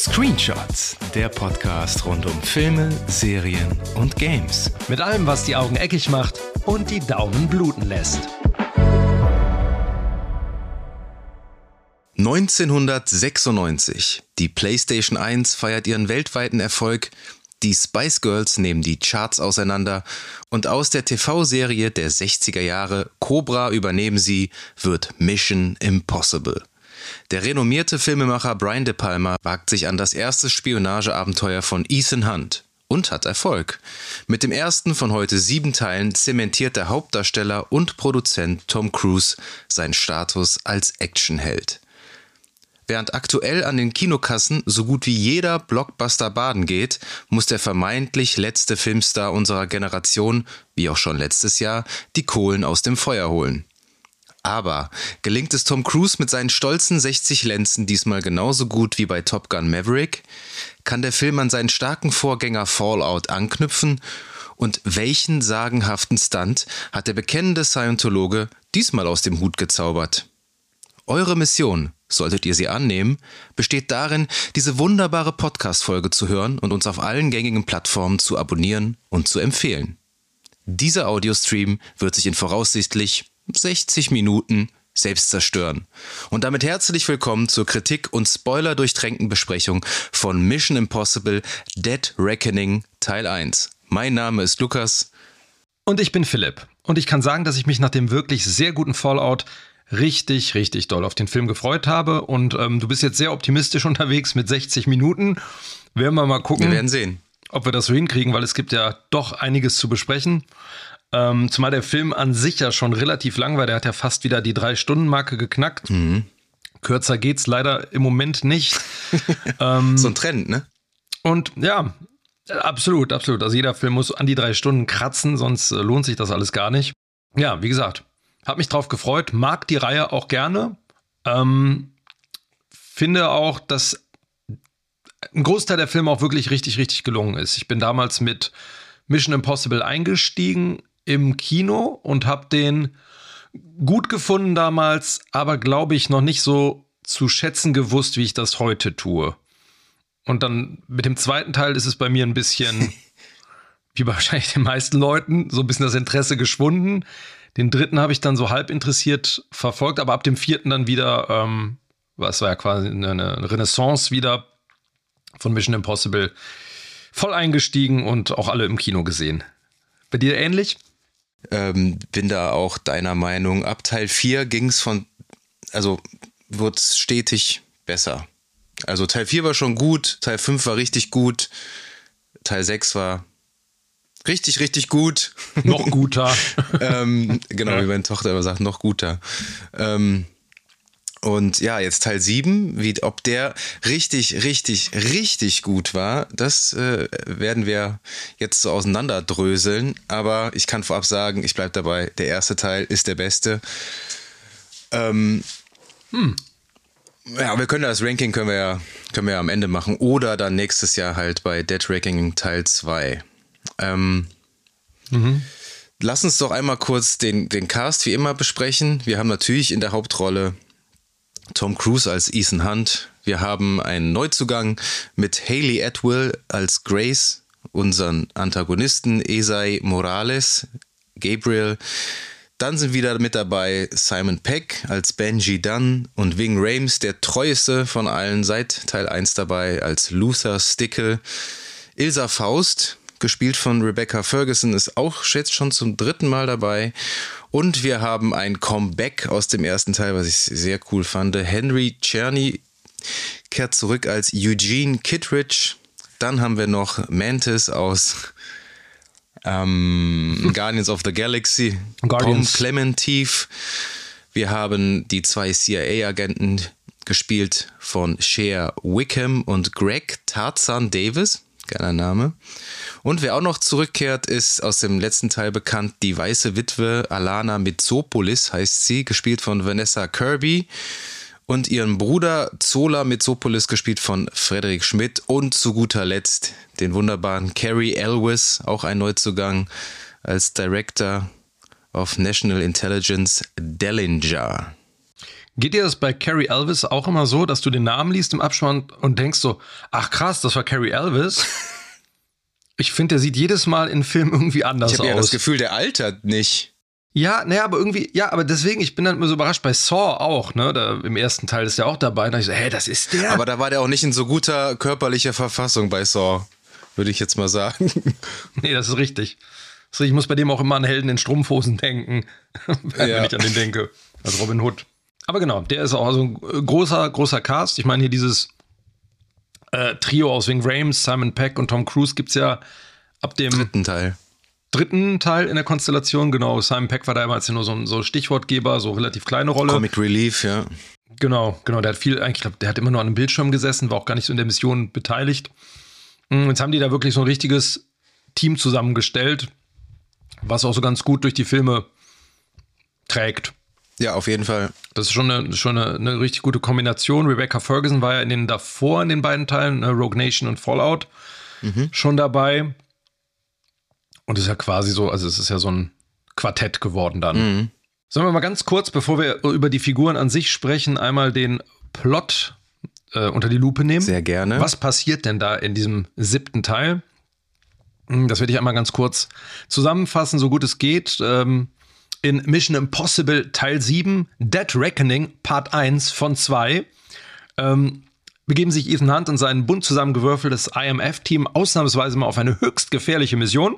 Screenshots, der Podcast rund um Filme, Serien und Games. Mit allem, was die Augen eckig macht und die Daumen bluten lässt. 1996. Die PlayStation 1 feiert ihren weltweiten Erfolg. Die Spice Girls nehmen die Charts auseinander und aus der TV-Serie der 60er Jahre Cobra übernehmen sie wird Mission Impossible. Der renommierte Filmemacher Brian De Palma wagt sich an das erste Spionageabenteuer von Ethan Hunt und hat Erfolg. Mit dem ersten von heute sieben Teilen zementiert der Hauptdarsteller und Produzent Tom Cruise seinen Status als Actionheld. Während aktuell an den Kinokassen so gut wie jeder Blockbuster baden geht, muss der vermeintlich letzte Filmstar unserer Generation, wie auch schon letztes Jahr, die Kohlen aus dem Feuer holen. Aber gelingt es Tom Cruise mit seinen stolzen 60 Lenzen diesmal genauso gut wie bei Top Gun Maverick? Kann der Film an seinen starken Vorgänger Fallout anknüpfen? Und welchen sagenhaften Stunt hat der bekennende Scientologe diesmal aus dem Hut gezaubert? Eure Mission, solltet ihr sie annehmen, besteht darin, diese wunderbare Podcast-Folge zu hören und uns auf allen gängigen Plattformen zu abonnieren und zu empfehlen. Dieser Audiostream wird sich in voraussichtlich 60 Minuten selbst zerstören. Und damit herzlich willkommen zur Kritik und Spoiler durchtränkten Besprechung von Mission Impossible Dead Reckoning Teil 1. Mein Name ist Lukas. Und ich bin Philipp. Und ich kann sagen, dass ich mich nach dem wirklich sehr guten Fallout richtig, richtig doll auf den Film gefreut habe. Und ähm, du bist jetzt sehr optimistisch unterwegs mit 60 Minuten. Werden wir mal gucken. Wir werden sehen. Ob wir das so hinkriegen, weil es gibt ja doch einiges zu besprechen. Ähm, zumal der Film an sich ja schon relativ lang war. Der hat ja fast wieder die Drei-Stunden-Marke geknackt. Mhm. Kürzer geht's leider im Moment nicht. ähm, so ein Trend, ne? Und ja, absolut, absolut. Also jeder Film muss an die drei Stunden kratzen, sonst äh, lohnt sich das alles gar nicht. Ja, wie gesagt, hab mich drauf gefreut, mag die Reihe auch gerne. Ähm, finde auch, dass ein Großteil der Filme auch wirklich richtig, richtig gelungen ist. Ich bin damals mit Mission Impossible eingestiegen im Kino und habe den gut gefunden damals, aber glaube ich noch nicht so zu schätzen gewusst, wie ich das heute tue. Und dann mit dem zweiten Teil ist es bei mir ein bisschen, wie wahrscheinlich den meisten Leuten, so ein bisschen das Interesse geschwunden. Den dritten habe ich dann so halb interessiert verfolgt, aber ab dem vierten dann wieder, ähm, was war ja quasi eine Renaissance wieder von Mission Impossible, voll eingestiegen und auch alle im Kino gesehen. Bei dir ähnlich? Ähm, bin da auch deiner Meinung. Ab Teil 4 ging es von, also wird es stetig besser. Also Teil 4 war schon gut, Teil 5 war richtig gut, Teil 6 war richtig, richtig gut. Noch guter. ähm, genau, ja. wie meine Tochter immer sagt, noch guter. Ähm, und ja, jetzt Teil 7, wie, ob der richtig, richtig, richtig gut war, das äh, werden wir jetzt so auseinanderdröseln. Aber ich kann vorab sagen, ich bleibe dabei, der erste Teil ist der beste. Ähm, hm. Ja, wir können das Ranking können wir ja, können wir ja am Ende machen. Oder dann nächstes Jahr halt bei Dead Ranking Teil 2. Ähm, mhm. Lass uns doch einmal kurz den, den Cast wie immer besprechen. Wir haben natürlich in der Hauptrolle Tom Cruise als Ethan Hunt. Wir haben einen Neuzugang mit Haley Atwell als Grace, unseren Antagonisten Esai Morales, Gabriel. Dann sind wieder mit dabei Simon Peck als Benji Dunn und Wing Rames, der treueste von allen, seit Teil 1 dabei als Luther Stickle. Ilsa Faust, gespielt von Rebecca Ferguson, ist auch jetzt schon zum dritten Mal dabei. Und wir haben ein Comeback aus dem ersten Teil, was ich sehr cool fand. Henry Czerny kehrt zurück als Eugene Kittredge. Dann haben wir noch Mantis aus ähm, Guardians of the Galaxy. Guardians. Tom Clementif. Wir haben die zwei CIA-Agenten gespielt von Cher Wickham und Greg Tarzan Davis. Geiler Name. Und wer auch noch zurückkehrt, ist aus dem letzten Teil bekannt, die weiße Witwe Alana Mitsopolis heißt sie, gespielt von Vanessa Kirby. Und ihren Bruder Zola Mitsopolis, gespielt von Frederik Schmidt. Und zu guter Letzt den wunderbaren Carrie Elwes, auch ein Neuzugang, als Director of National Intelligence Dellinger. Geht dir das bei Carrie Elvis auch immer so, dass du den Namen liest im Abspann und denkst so, ach krass, das war Carrie Elvis? Ich finde, der sieht jedes Mal in Filmen irgendwie anders ich aus. Ich habe ja das Gefühl, der altert nicht. Ja, naja, aber irgendwie, ja, aber deswegen, ich bin dann immer so überrascht bei Saw auch, ne? Da, Im ersten Teil ist der auch dabei. Da ich so, hä, das ist der. Aber da war der auch nicht in so guter körperlicher Verfassung bei Saw, würde ich jetzt mal sagen. nee, das ist richtig. Also ich muss bei dem auch immer an Helden in Strumpfhosen denken, wenn ja. ich an den denke. Also Robin Hood. Aber genau, der ist auch also ein großer, großer Cast. Ich meine, hier dieses äh, Trio aus Wing Rames, Simon Peck und Tom Cruise gibt es ja ab dem dritten Teil. Dritten Teil in der Konstellation, genau. Simon Peck war damals ja nur so ein so Stichwortgeber, so relativ kleine Rolle. Comic Relief, ja. Genau, genau. Der hat viel, eigentlich, der hat immer nur an einem Bildschirm gesessen, war auch gar nicht so in der Mission beteiligt. Hm, jetzt haben die da wirklich so ein richtiges Team zusammengestellt, was auch so ganz gut durch die Filme trägt. Ja, auf jeden Fall. Das ist schon eine, schon eine, eine, richtig gute Kombination. Rebecca Ferguson war ja in den davor in den beiden Teilen, ne, Rogue Nation und Fallout, mhm. schon dabei. Und ist ja quasi so, also es ist ja so ein Quartett geworden dann. Mhm. Sollen wir mal ganz kurz, bevor wir über die Figuren an sich sprechen, einmal den Plot äh, unter die Lupe nehmen? Sehr gerne. Was passiert denn da in diesem siebten Teil? Hm, das werde ich einmal ganz kurz zusammenfassen, so gut es geht. Ähm, in Mission Impossible Teil 7, Dead Reckoning Part 1 von 2, ähm, begeben sich Ethan Hunt und sein bunt zusammengewürfeltes IMF-Team ausnahmsweise mal auf eine höchst gefährliche Mission.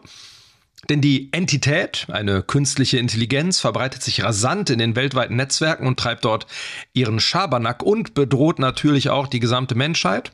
Denn die Entität, eine künstliche Intelligenz, verbreitet sich rasant in den weltweiten Netzwerken und treibt dort ihren Schabernack und bedroht natürlich auch die gesamte Menschheit.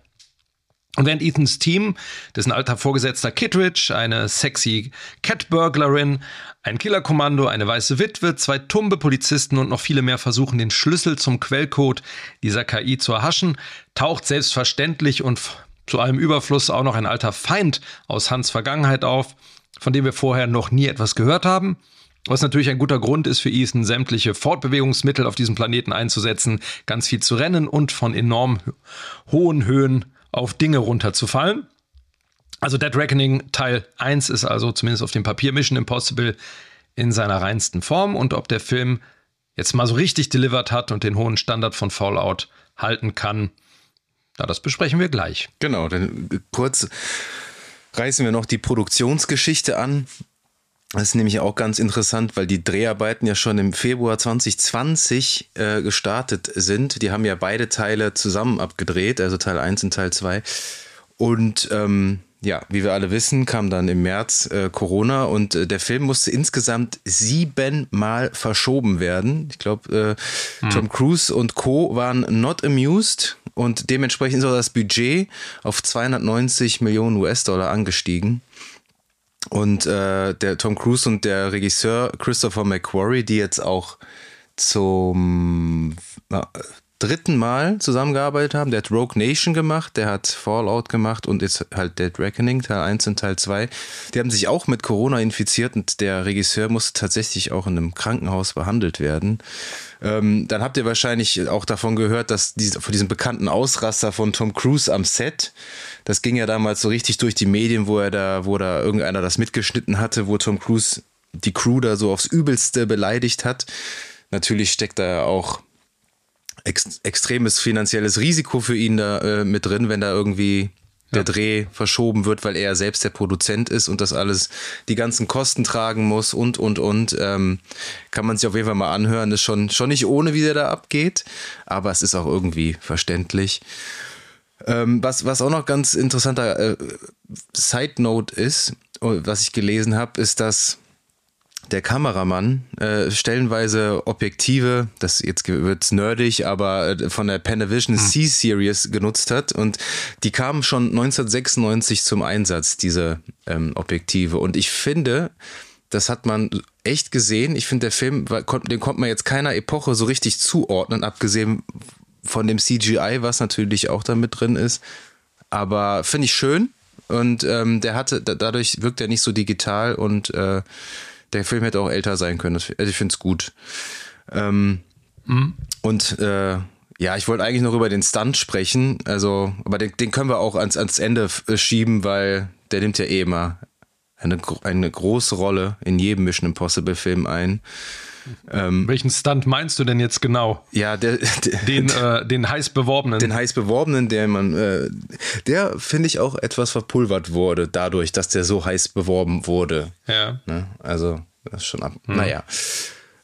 Und während Ethans Team, dessen alter Vorgesetzter Kittridge, eine sexy Catburglerin, ein Killerkommando, eine weiße Witwe, zwei tumbe Polizisten und noch viele mehr versuchen, den Schlüssel zum Quellcode dieser KI zu erhaschen, taucht selbstverständlich und zu allem Überfluss auch noch ein alter Feind aus Hans Vergangenheit auf, von dem wir vorher noch nie etwas gehört haben. Was natürlich ein guter Grund ist für Ethan, sämtliche Fortbewegungsmittel auf diesem Planeten einzusetzen, ganz viel zu rennen und von enorm hohen Höhen auf Dinge runterzufallen. Also Dead Reckoning Teil 1 ist also zumindest auf dem Papier Mission Impossible in seiner reinsten Form und ob der Film jetzt mal so richtig delivered hat und den hohen Standard von Fallout halten kann, na, das besprechen wir gleich. Genau, dann kurz reißen wir noch die Produktionsgeschichte an. Das ist nämlich auch ganz interessant, weil die Dreharbeiten ja schon im Februar 2020 äh, gestartet sind. Die haben ja beide Teile zusammen abgedreht, also Teil 1 und Teil 2. Und ähm, ja, wie wir alle wissen, kam dann im März äh, Corona und äh, der Film musste insgesamt siebenmal verschoben werden. Ich glaube, äh, hm. Tom Cruise und Co. waren not amused und dementsprechend ist auch das Budget auf 290 Millionen US-Dollar angestiegen. Und äh, der Tom Cruise und der Regisseur Christopher McQuarrie, die jetzt auch zum dritten Mal zusammengearbeitet haben. Der hat Rogue Nation gemacht, der hat Fallout gemacht und ist halt Dead Reckoning, Teil 1 und Teil 2. Die haben sich auch mit Corona infiziert und der Regisseur musste tatsächlich auch in einem Krankenhaus behandelt werden. Ähm, dann habt ihr wahrscheinlich auch davon gehört, dass diese, von diesem bekannten Ausraster von Tom Cruise am Set, das ging ja damals so richtig durch die Medien, wo er da, wo da irgendeiner das mitgeschnitten hatte, wo Tom Cruise die Crew da so aufs Übelste beleidigt hat. Natürlich steckt da ja auch ex extremes finanzielles Risiko für ihn da äh, mit drin, wenn da irgendwie der Dreh verschoben wird, weil er selbst der Produzent ist und das alles die ganzen Kosten tragen muss und und und ähm, kann man sich auf jeden Fall mal anhören. ist schon schon nicht ohne, wie der da abgeht, aber es ist auch irgendwie verständlich. Ähm, was was auch noch ganz interessanter äh, Side Note ist, was ich gelesen habe, ist, dass der Kameramann äh, stellenweise Objektive, das jetzt wird's nerdig, aber äh, von der Panavision hm. C-Series genutzt hat und die kamen schon 1996 zum Einsatz, diese ähm, Objektive. Und ich finde, das hat man echt gesehen. Ich finde, der Film, den konnte man jetzt keiner Epoche so richtig zuordnen, abgesehen von dem CGI, was natürlich auch da mit drin ist. Aber finde ich schön. Und ähm, der hatte, dadurch wirkt er nicht so digital und äh, der Film hätte auch älter sein können. Also ich finde es gut. Ähm, mhm. Und äh, ja, ich wollte eigentlich noch über den Stunt sprechen. Also, aber den, den können wir auch ans, ans Ende äh, schieben, weil der nimmt ja eh immer eine, eine große Rolle in jedem Mission Impossible Film ein. Ähm, Welchen Stunt meinst du denn jetzt genau? Ja, der, der den, äh, den heiß beworbenen. Den heiß beworbenen, der man, äh, der finde ich auch etwas verpulvert wurde, dadurch, dass der so heiß beworben wurde. Ja. Ne? Also, das ist schon ab. Hm. Naja.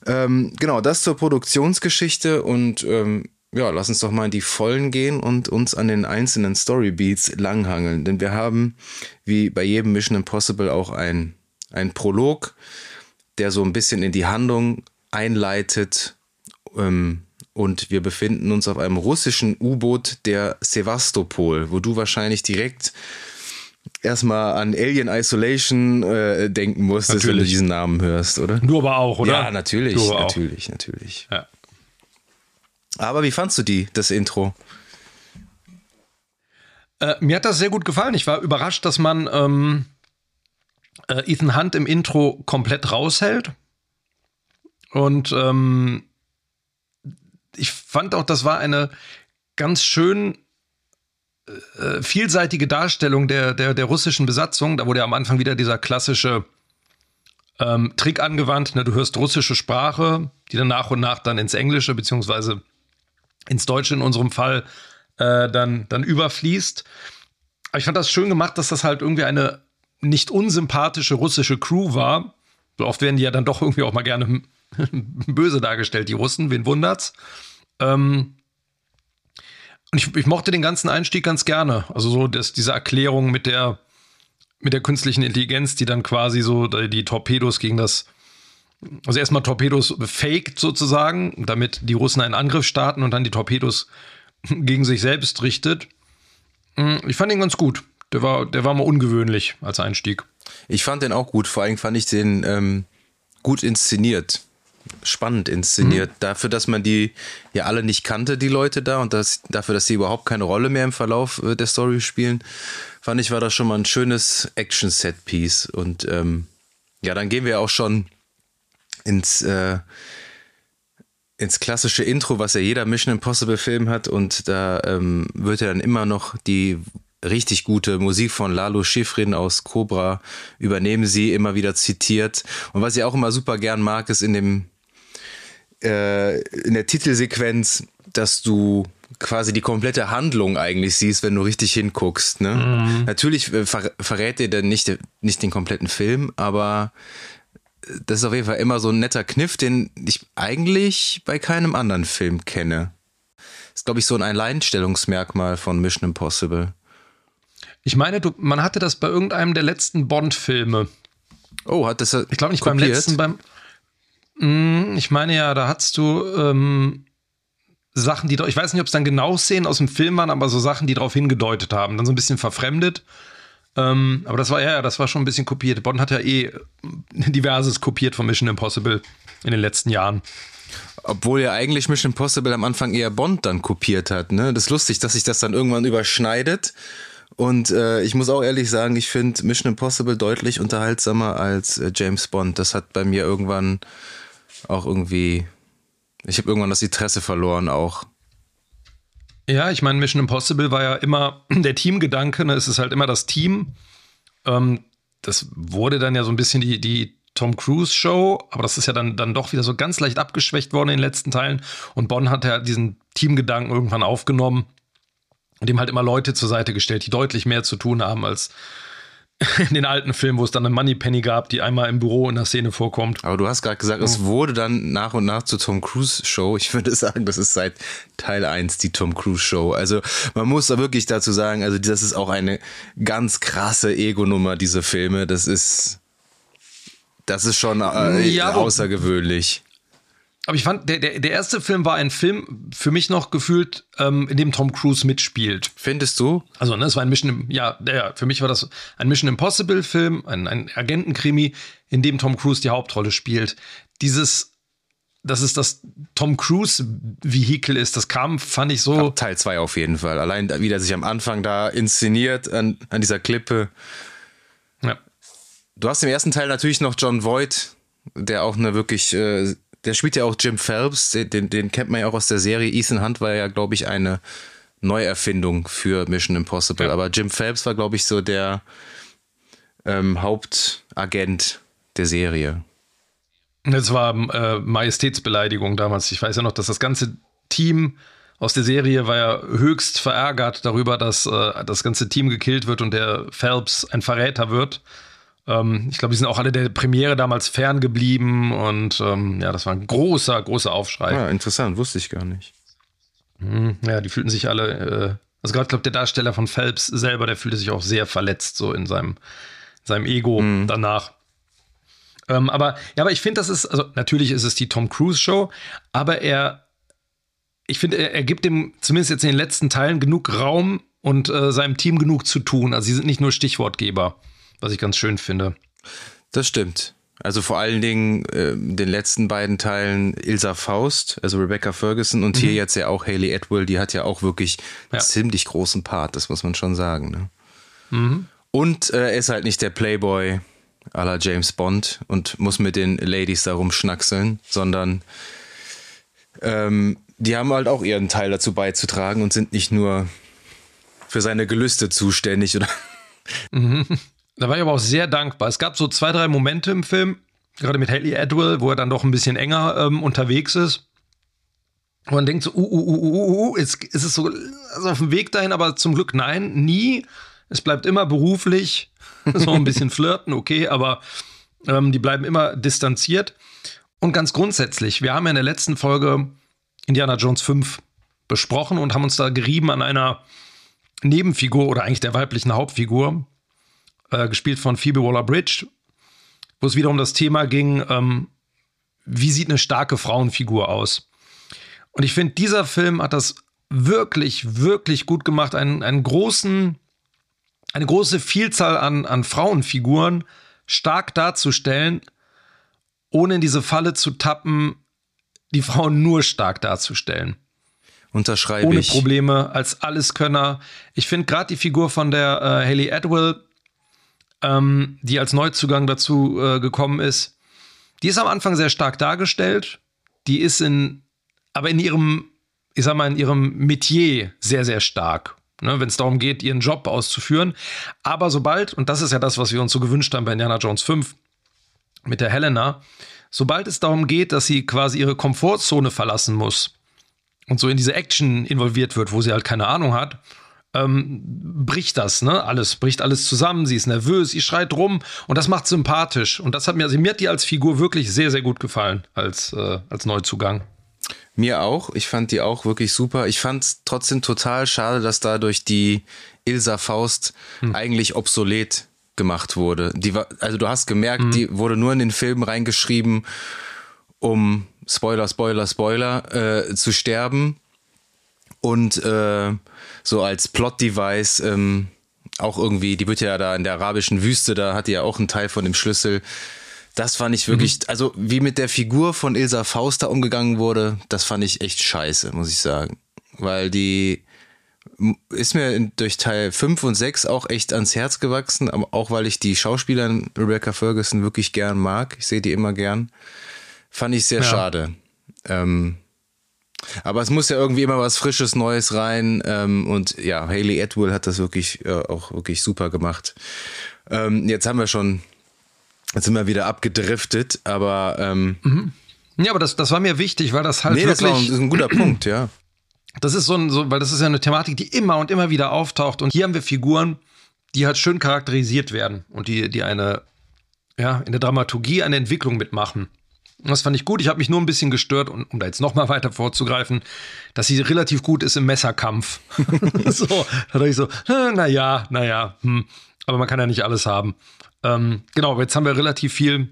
Ähm, genau, das zur Produktionsgeschichte und ähm, ja, lass uns doch mal in die Vollen gehen und uns an den einzelnen Storybeats langhangeln. Denn wir haben, wie bei jedem Mission Impossible, auch ein, ein Prolog, der so ein bisschen in die Handlung einleitet. Ähm, und wir befinden uns auf einem russischen U-Boot der Sevastopol, wo du wahrscheinlich direkt erstmal an Alien Isolation äh, denken musstest, natürlich. wenn du diesen Namen hörst, oder? Du aber auch, oder? Ja, natürlich, natürlich, natürlich. Ja. Aber wie fandst du die, das Intro? Äh, mir hat das sehr gut gefallen. Ich war überrascht, dass man ähm, äh, Ethan Hunt im Intro komplett raushält. Und ähm, ich fand auch, das war eine ganz schön äh, vielseitige Darstellung der, der, der russischen Besatzung. Da wurde ja am Anfang wieder dieser klassische ähm, Trick angewandt. Ne? Du hörst russische Sprache, die dann nach und nach dann ins Englische beziehungsweise ins Deutsche in unserem Fall äh, dann, dann überfließt. Aber ich fand das schön gemacht, dass das halt irgendwie eine nicht unsympathische russische Crew war. So oft werden die ja dann doch irgendwie auch mal gerne böse dargestellt, die Russen, wen wundert's? Ähm, und ich, ich, mochte den ganzen Einstieg ganz gerne. Also so dass diese Erklärung mit der, mit der künstlichen Intelligenz, die dann quasi so die Torpedos gegen das also erstmal Torpedos faked sozusagen, damit die Russen einen Angriff starten und dann die Torpedos gegen sich selbst richtet. Hm, ich fand ihn ganz gut. Der war, der war mal ungewöhnlich als Einstieg. Ich fand den auch gut. Vor allem fand ich den ähm, gut inszeniert. Spannend inszeniert. Mhm. Dafür, dass man die ja alle nicht kannte, die Leute da, und das, dafür, dass sie überhaupt keine Rolle mehr im Verlauf äh, der Story spielen, fand ich, war das schon mal ein schönes Action-Set-Piece. Und ähm, ja, dann gehen wir auch schon ins, äh, ins klassische Intro, was ja jeder Mission Impossible Film hat. Und da ähm, wird ja dann immer noch die richtig gute Musik von Lalo Schifrin aus Cobra übernehmen sie, immer wieder zitiert. Und was ich auch immer super gern mag, ist in dem äh, in der Titelsequenz, dass du quasi die komplette Handlung eigentlich siehst, wenn du richtig hinguckst. Ne? Mhm. Natürlich äh, ver verrät dir dann nicht, nicht den kompletten Film, aber das ist auf jeden Fall immer so ein netter Kniff, den ich eigentlich bei keinem anderen Film kenne. Das ist, glaube ich, so ein Alleinstellungsmerkmal von Mission Impossible. Ich meine, du, man hatte das bei irgendeinem der letzten Bond-Filme. Oh, hat das Ich glaube nicht kopiert? beim letzten, beim. Mh, hm, ich meine ja, da hattest du ähm, Sachen, die, ich weiß nicht, ob es dann genau Szenen aus dem Film waren, aber so Sachen, die darauf hingedeutet haben. Dann so ein bisschen verfremdet. Ähm, aber das war ja, das war schon ein bisschen kopiert. Bond hat ja eh diverses kopiert von Mission Impossible in den letzten Jahren. Obwohl ja eigentlich Mission Impossible am Anfang eher Bond dann kopiert hat. Ne? Das ist lustig, dass sich das dann irgendwann überschneidet. Und äh, ich muss auch ehrlich sagen, ich finde Mission Impossible deutlich unterhaltsamer als äh, James Bond. Das hat bei mir irgendwann auch irgendwie. Ich habe irgendwann das Interesse verloren auch. Ja, ich meine, Mission Impossible war ja immer der Teamgedanke, ne? es ist halt immer das Team. Ähm, das wurde dann ja so ein bisschen die, die Tom Cruise Show, aber das ist ja dann, dann doch wieder so ganz leicht abgeschwächt worden in den letzten Teilen. Und Bonn hat ja diesen Teamgedanken irgendwann aufgenommen und ihm halt immer Leute zur Seite gestellt, die deutlich mehr zu tun haben als in den alten Filmen, wo es dann eine Moneypenny gab, die einmal im Büro in der Szene vorkommt. Aber du hast gerade gesagt, es wurde dann nach und nach zur Tom Cruise Show. Ich würde sagen, das ist seit Teil 1 die Tom Cruise Show. Also man muss da wirklich dazu sagen, also das ist auch eine ganz krasse Ego-Nummer, diese Filme. Das ist, das ist schon äh, ja, außergewöhnlich. Aber ich fand, der, der, der erste Film war ein Film für mich noch gefühlt, ähm, in dem Tom Cruise mitspielt. Findest du? Also, ne, es war ein Mission, ja, ja, für mich war das ein Mission Impossible Film, ein, ein Agentenkrimi, in dem Tom Cruise die Hauptrolle spielt. Dieses, dass es das Tom Cruise Vehikel ist, das kam, fand ich so. Ab Teil 2 auf jeden Fall. Allein wie der sich am Anfang da inszeniert an, an dieser Klippe. Ja. Du hast im ersten Teil natürlich noch John Voight, der auch eine wirklich äh, der spielt ja auch Jim Phelps, den, den kennt man ja auch aus der Serie. Ethan Hunt war ja, glaube ich, eine Neuerfindung für Mission Impossible. Ja. Aber Jim Phelps war, glaube ich, so der ähm, Hauptagent der Serie. Das war äh, Majestätsbeleidigung damals. Ich weiß ja noch, dass das ganze Team aus der Serie war ja höchst verärgert darüber, dass äh, das ganze Team gekillt wird und der Phelps ein Verräter wird. Ähm, ich glaube, die sind auch alle der Premiere damals ferngeblieben und ähm, ja, das war ein großer, großer Aufschrei. Ja, interessant, wusste ich gar nicht. Mhm, ja, die fühlten sich alle, äh, also gerade, glaube der Darsteller von Phelps selber, der fühlte sich auch sehr verletzt, so in seinem, seinem Ego mhm. danach. Ähm, aber ja, aber ich finde, das ist, also natürlich ist es die Tom Cruise Show, aber er, ich finde, er, er, gibt dem zumindest jetzt in den letzten Teilen genug Raum und äh, seinem Team genug zu tun. Also sie sind nicht nur Stichwortgeber was ich ganz schön finde. Das stimmt. Also vor allen Dingen äh, den letzten beiden Teilen Ilsa Faust, also Rebecca Ferguson und mhm. hier jetzt ja auch Haley Atwell, die hat ja auch wirklich ja. einen ziemlich großen Part, das muss man schon sagen. Ne? Mhm. Und äh, er ist halt nicht der Playboy à la James Bond und muss mit den Ladies da rumschnackseln, sondern ähm, die haben halt auch ihren Teil dazu beizutragen und sind nicht nur für seine Gelüste zuständig oder. Mhm. Da war ich aber auch sehr dankbar. Es gab so zwei, drei Momente im Film, gerade mit Haley Atwell, wo er dann doch ein bisschen enger ähm, unterwegs ist. Und man denkt so, uh, uh, uh, uh, uh, uh ist, ist es so also auf dem Weg dahin, aber zum Glück nein, nie. Es bleibt immer beruflich, so ein bisschen flirten, okay, aber ähm, die bleiben immer distanziert. Und ganz grundsätzlich, wir haben ja in der letzten Folge Indiana Jones 5 besprochen und haben uns da gerieben an einer Nebenfigur oder eigentlich der weiblichen Hauptfigur, äh, gespielt von Phoebe Waller-Bridge, wo es wieder um das Thema ging, ähm, wie sieht eine starke Frauenfigur aus? Und ich finde, dieser Film hat das wirklich, wirklich gut gemacht, einen, einen großen, eine große Vielzahl an, an Frauenfiguren stark darzustellen, ohne in diese Falle zu tappen, die Frauen nur stark darzustellen. Unterschreibe Ohne ich. Probleme, als Alleskönner. Ich finde gerade die Figur von der äh, Haley Atwell ähm, die als Neuzugang dazu äh, gekommen ist. Die ist am Anfang sehr stark dargestellt. Die ist in, aber in ihrem, ich sag mal, in ihrem Metier sehr, sehr stark. Ne, wenn es darum geht, ihren Job auszuführen. Aber sobald, und das ist ja das, was wir uns so gewünscht haben bei Indiana Jones 5 mit der Helena, sobald es darum geht, dass sie quasi ihre Komfortzone verlassen muss und so in diese Action involviert wird, wo sie halt keine Ahnung hat, ähm, bricht das, ne? Alles, bricht alles zusammen, sie ist nervös, sie schreit rum und das macht sympathisch. Und das hat mir, also mir hat die als Figur wirklich sehr, sehr gut gefallen, als, äh, als Neuzugang. Mir auch. Ich fand die auch wirklich super. Ich fand es trotzdem total schade, dass dadurch die Ilsa Faust hm. eigentlich obsolet gemacht wurde. Die war, also du hast gemerkt, hm. die wurde nur in den Film reingeschrieben, um Spoiler, Spoiler, Spoiler äh, zu sterben und äh, so als Plot-Device ähm, auch irgendwie, die wird ja da in der arabischen Wüste, da hat die ja auch einen Teil von dem Schlüssel. Das fand ich wirklich, mhm. also wie mit der Figur von Ilsa Faust da umgegangen wurde, das fand ich echt scheiße, muss ich sagen. Weil die ist mir durch Teil 5 und 6 auch echt ans Herz gewachsen, auch weil ich die Schauspielerin Rebecca Ferguson wirklich gern mag. Ich sehe die immer gern. Fand ich sehr ja. schade. Ähm, aber es muss ja irgendwie immer was Frisches, Neues rein. Ähm, und ja, Haley Atwell hat das wirklich äh, auch wirklich super gemacht. Ähm, jetzt haben wir schon, jetzt sind wir wieder abgedriftet, aber ähm, mhm. ja, aber das, das war mir wichtig, weil das halt nee, wirklich. Das, ist ein guter Punkt, ja. Das ist so ein, so, weil das ist ja eine Thematik, die immer und immer wieder auftaucht. Und hier haben wir Figuren, die halt schön charakterisiert werden und die, die eine, ja, in der Dramaturgie eine Entwicklung mitmachen. Das fand ich gut. Ich habe mich nur ein bisschen gestört, um, um da jetzt noch mal weiter vorzugreifen, dass sie relativ gut ist im Messerkampf. so, da dachte ich so, naja, naja, hm. aber man kann ja nicht alles haben. Ähm, genau, jetzt haben wir relativ viel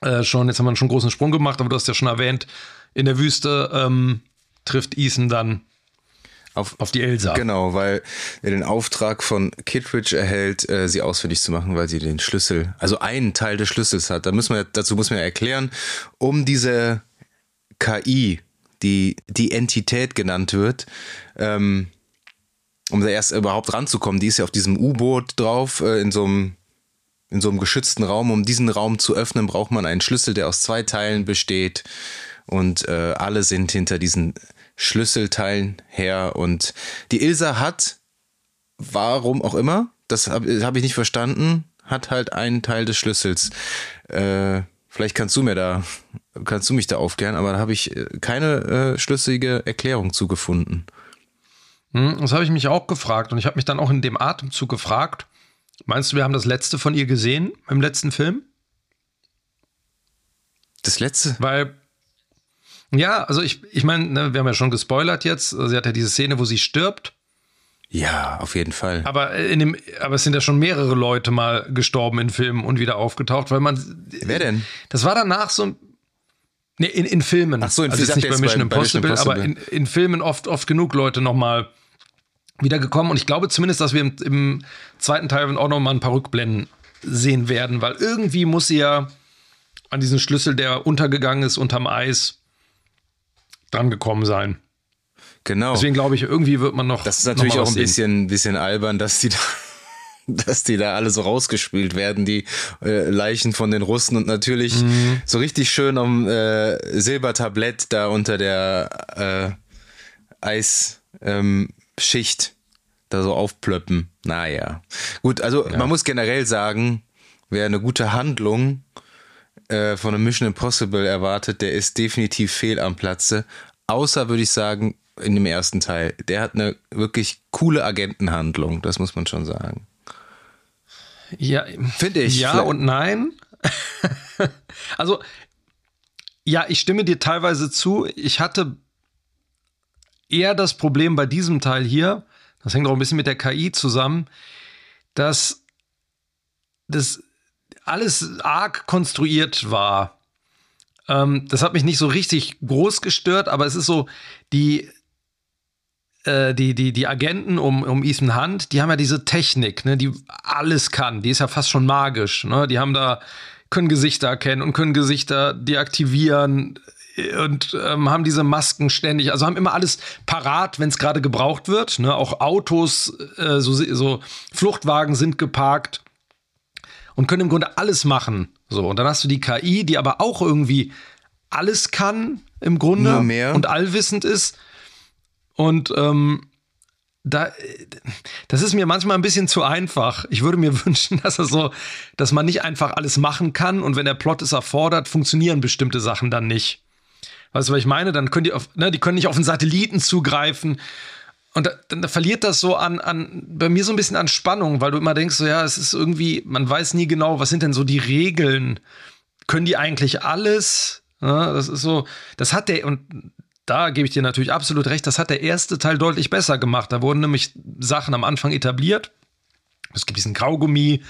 äh, schon, jetzt haben wir schon einen großen Sprung gemacht, aber du hast ja schon erwähnt, in der Wüste ähm, trifft Ethan dann auf, auf die Elsa. Genau, weil er den Auftrag von Kittredge erhält, äh, sie ausfindig zu machen, weil sie den Schlüssel, also einen Teil des Schlüssels hat. Da müssen wir, dazu muss man ja erklären, um diese KI, die die Entität genannt wird, ähm, um da erst überhaupt ranzukommen, die ist ja auf diesem U-Boot drauf, äh, in so einem in so einem geschützten Raum. Um diesen Raum zu öffnen, braucht man einen Schlüssel, der aus zwei Teilen besteht. Und äh, alle sind hinter diesen Schlüsselteilen her. Und die Ilsa hat, warum auch immer, das habe hab ich nicht verstanden, hat halt einen Teil des Schlüssels. Äh, vielleicht kannst du mir da, kannst du mich da aufklären, aber da habe ich äh, keine äh, schlüssige Erklärung zugefunden. Hm, das habe ich mich auch gefragt und ich habe mich dann auch in dem Atemzug gefragt. Meinst du, wir haben das letzte von ihr gesehen im letzten Film? Das letzte? Weil, ja, also ich, ich meine, ne, wir haben ja schon gespoilert jetzt. Sie hat ja diese Szene, wo sie stirbt. Ja, auf jeden Fall. Aber, in dem, aber es sind ja schon mehrere Leute mal gestorben in Filmen und wieder aufgetaucht, weil man. Wer denn? Das war danach so. Nee, in, in Filmen. Ach so, in also jetzt nicht bei Mission, bei, Impossible, bei Mission Impossible, aber in, in Filmen oft, oft genug Leute nochmal wiedergekommen. Und ich glaube zumindest, dass wir im, im zweiten Teil auch noch mal ein paar Rückblenden sehen werden, weil irgendwie muss sie ja an diesen Schlüssel, der untergegangen ist unterm Eis, dran gekommen sein. Genau. Deswegen glaube ich, irgendwie wird man noch. Das ist natürlich auch ein bisschen, bisschen albern, dass die da, dass die da alle so rausgespielt werden, die äh, Leichen von den Russen und natürlich mhm. so richtig schön am äh, Silbertablett da unter der äh, Eisschicht ähm, da so aufplöppen. Naja. Gut, also ja. man muss generell sagen, wer eine gute Handlung äh, von einem Mission Impossible erwartet, der ist definitiv fehl am Platze. Außer würde ich sagen, in dem ersten Teil. Der hat eine wirklich coole Agentenhandlung, das muss man schon sagen. Ja, finde ich. Ja und nein. also, ja, ich stimme dir teilweise zu. Ich hatte eher das Problem bei diesem Teil hier, das hängt auch ein bisschen mit der KI zusammen, dass das alles arg konstruiert war. Ähm, das hat mich nicht so richtig groß gestört, aber es ist so, die, äh, die, die, die Agenten um, um Ethan Hunt, die haben ja diese Technik, ne, die alles kann. Die ist ja fast schon magisch. Ne? Die haben da, können Gesichter erkennen und können Gesichter deaktivieren und ähm, haben diese Masken ständig, also haben immer alles parat, wenn es gerade gebraucht wird. Ne? Auch Autos, äh, so, so Fluchtwagen sind geparkt und können im Grunde alles machen. So, und dann hast du die KI, die aber auch irgendwie alles kann im Grunde und allwissend ist. Und ähm, da, das ist mir manchmal ein bisschen zu einfach. Ich würde mir wünschen, dass er so, dass man nicht einfach alles machen kann und wenn der Plot es erfordert, funktionieren bestimmte Sachen dann nicht. Weißt du, was ich meine? Dann können die auf, ne, die können nicht auf einen Satelliten zugreifen. Und da, dann verliert das so an, an, bei mir so ein bisschen an Spannung, weil du immer denkst, so, ja, es ist irgendwie, man weiß nie genau, was sind denn so die Regeln? Können die eigentlich alles? Ja, das ist so, das hat der, und da gebe ich dir natürlich absolut recht, das hat der erste Teil deutlich besser gemacht. Da wurden nämlich Sachen am Anfang etabliert. Es gibt diesen Kaugummi.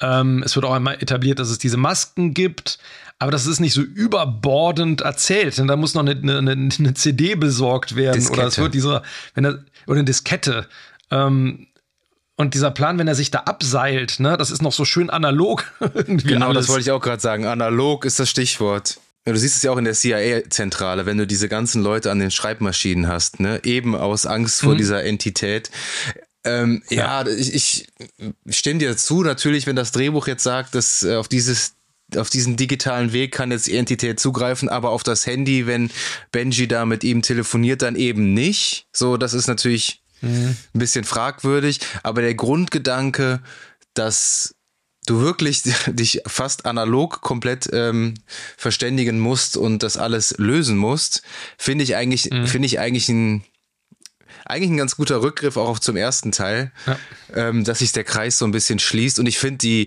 Ähm, es wird auch einmal etabliert, dass es diese Masken gibt. Aber das ist nicht so überbordend erzählt, denn da muss noch eine, eine, eine CD besorgt werden. Diskette. Oder es wird dieser, wenn er, oder eine Diskette. Ähm, und dieser Plan, wenn er sich da abseilt, ne, das ist noch so schön analog. genau, alles. das wollte ich auch gerade sagen. Analog ist das Stichwort. Du siehst es ja auch in der CIA-Zentrale, wenn du diese ganzen Leute an den Schreibmaschinen hast, ne? eben aus Angst vor mhm. dieser Entität. Ähm, ja, ja, ich, ich stimme dir zu, natürlich, wenn das Drehbuch jetzt sagt, dass äh, auf dieses auf diesen digitalen Weg kann jetzt die Entität zugreifen, aber auf das Handy, wenn Benji da mit ihm telefoniert, dann eben nicht. So, das ist natürlich mhm. ein bisschen fragwürdig, aber der Grundgedanke, dass du wirklich dich fast analog komplett ähm, verständigen musst und das alles lösen musst, finde ich eigentlich, mhm. finde ich eigentlich ein eigentlich ein ganz guter Rückgriff auch zum ersten Teil, ja. ähm, dass sich der Kreis so ein bisschen schließt. Und ich finde die,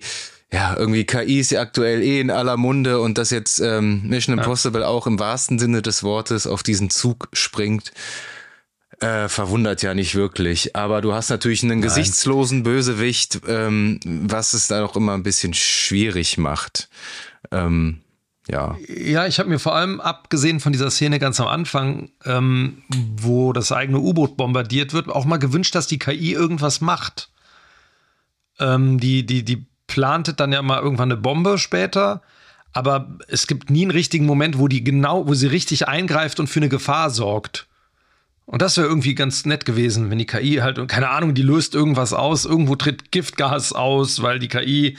ja, irgendwie KI ist ja aktuell eh in aller Munde und dass jetzt ähm, Mission Impossible ja. auch im wahrsten Sinne des Wortes auf diesen Zug springt, äh, verwundert ja nicht wirklich. Aber du hast natürlich einen Nein. gesichtslosen Bösewicht, ähm, was es da auch immer ein bisschen schwierig macht. Ähm, ja. Ja, ich habe mir vor allem, abgesehen von dieser Szene ganz am Anfang, ähm, wo das eigene U-Boot bombardiert wird, auch mal gewünscht, dass die KI irgendwas macht. Ähm, die, die, die plantet dann ja mal irgendwann eine Bombe später, aber es gibt nie einen richtigen Moment, wo die genau, wo sie richtig eingreift und für eine Gefahr sorgt. Und das wäre irgendwie ganz nett gewesen, wenn die KI halt, keine Ahnung, die löst irgendwas aus, irgendwo tritt Giftgas aus, weil die KI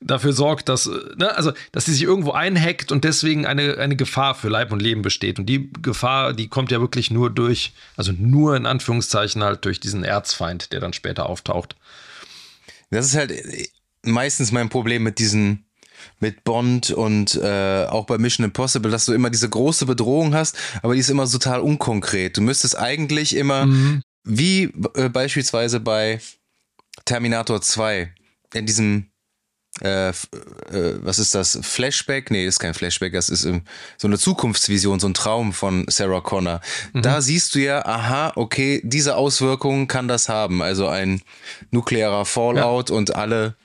dafür sorgt, dass, ne, also, dass sie sich irgendwo einhackt und deswegen eine, eine Gefahr für Leib und Leben besteht. Und die Gefahr, die kommt ja wirklich nur durch, also nur in Anführungszeichen halt durch diesen Erzfeind, der dann später auftaucht. Das ist halt, meistens mein Problem mit diesen mit Bond und äh, auch bei Mission Impossible, dass du immer diese große Bedrohung hast, aber die ist immer total unkonkret. Du müsstest eigentlich immer, mhm. wie äh, beispielsweise bei Terminator 2, in diesem äh, äh, was ist das? Flashback? Nee, ist kein Flashback, das ist ähm, so eine Zukunftsvision, so ein Traum von Sarah Connor. Mhm. Da siehst du ja, aha, okay, diese Auswirkungen kann das haben. Also ein nuklearer Fallout ja. und alle